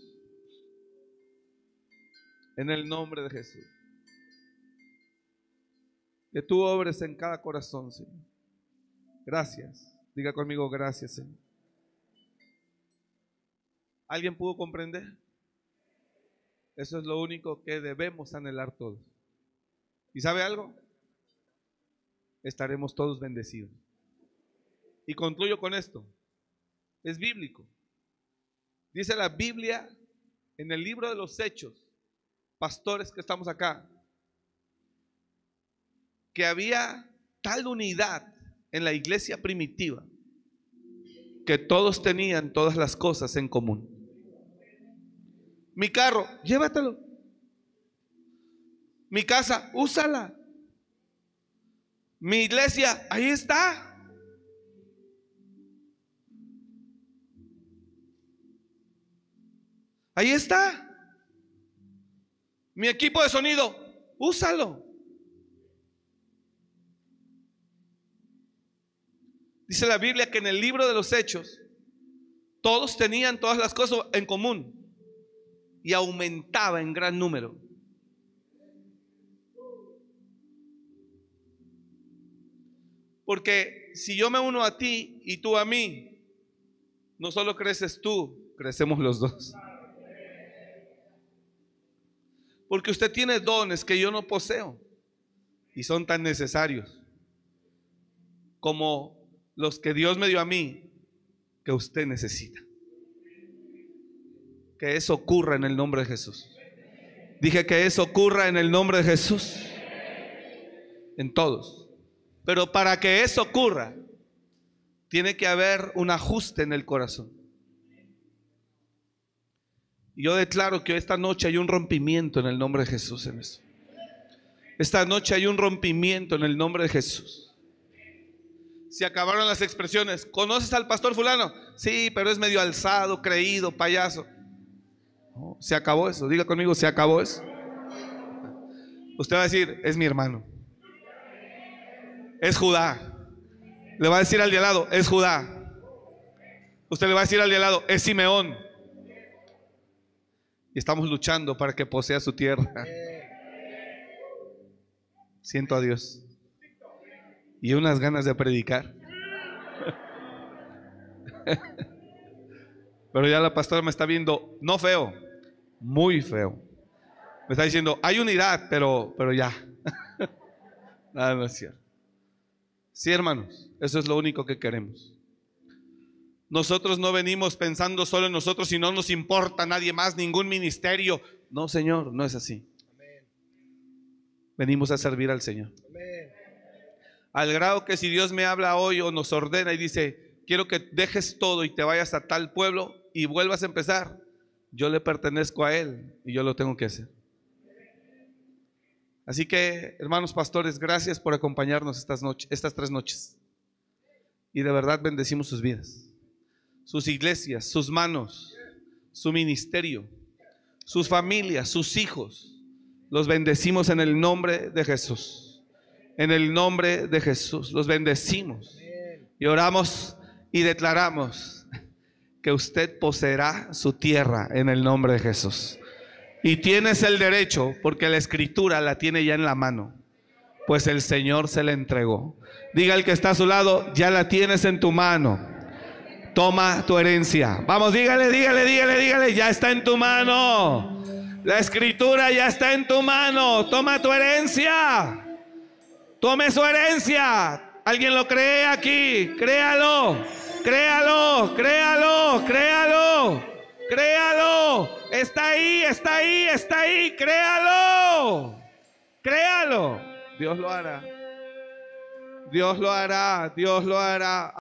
En el nombre de Jesús. Que tú obres en cada corazón, Señor. Gracias. Diga conmigo, gracias, Señor. ¿Alguien pudo comprender? Eso es lo único que debemos anhelar todos. ¿Y sabe algo? Estaremos todos bendecidos. Y concluyo con esto. Es bíblico. Dice la Biblia en el libro de los Hechos, pastores que estamos acá, que había tal unidad en la iglesia primitiva que todos tenían todas las cosas en común. Mi carro, llévatelo. Mi casa, úsala. Mi iglesia, ahí está. Ahí está. Mi equipo de sonido, úsalo. Dice la Biblia que en el libro de los hechos todos tenían todas las cosas en común y aumentaba en gran número. Porque si yo me uno a ti y tú a mí, no solo creces tú, crecemos los dos. Porque usted tiene dones que yo no poseo y son tan necesarios como los que Dios me dio a mí que usted necesita. Que eso ocurra en el nombre de Jesús. Dije que eso ocurra en el nombre de Jesús. En todos. Pero para que eso ocurra, tiene que haber un ajuste en el corazón. Yo declaro que esta noche hay un rompimiento en el nombre de Jesús en eso. Esta noche hay un rompimiento en el nombre de Jesús. Se acabaron las expresiones. ¿Conoces al pastor fulano? Sí, pero es medio alzado, creído, payaso. se acabó eso. Diga conmigo, se acabó eso. Usted va a decir, es mi hermano. Es Judá. Le va a decir al de al lado, es Judá. Usted le va a decir al de al lado, es Simeón. Y estamos luchando para que posea su tierra. Siento a Dios. Y unas ganas de predicar. Pero ya la pastora me está viendo, no feo, muy feo. Me está diciendo, hay unidad, pero, pero ya. (laughs) Nada más cierto. Sí, hermanos, eso es lo único que queremos. Nosotros no venimos pensando solo en nosotros y no nos importa nadie más, ningún ministerio. No, Señor, no es así. Venimos a servir al Señor. Al grado que si Dios me habla hoy o nos ordena y dice, quiero que dejes todo y te vayas a tal pueblo y vuelvas a empezar, yo le pertenezco a Él y yo lo tengo que hacer. Así que, hermanos pastores, gracias por acompañarnos estas, noches, estas tres noches. Y de verdad bendecimos sus vidas, sus iglesias, sus manos, su ministerio, sus familias, sus hijos. Los bendecimos en el nombre de Jesús. En el nombre de Jesús. Los bendecimos. Y oramos y declaramos que usted poseerá su tierra en el nombre de Jesús. Y tienes el derecho, porque la escritura la tiene ya en la mano, pues el Señor se la entregó. Diga el que está a su lado, ya la tienes en tu mano. Toma tu herencia. Vamos, dígale, dígale, dígale, dígale, ya está en tu mano. La escritura ya está en tu mano. Toma tu herencia. Tome su herencia. ¿Alguien lo cree aquí? Créalo. Créalo, créalo, créalo. Créalo. Está ahí, está ahí, está ahí. Créalo. Créalo. Dios lo hará. Dios lo hará. Dios lo hará.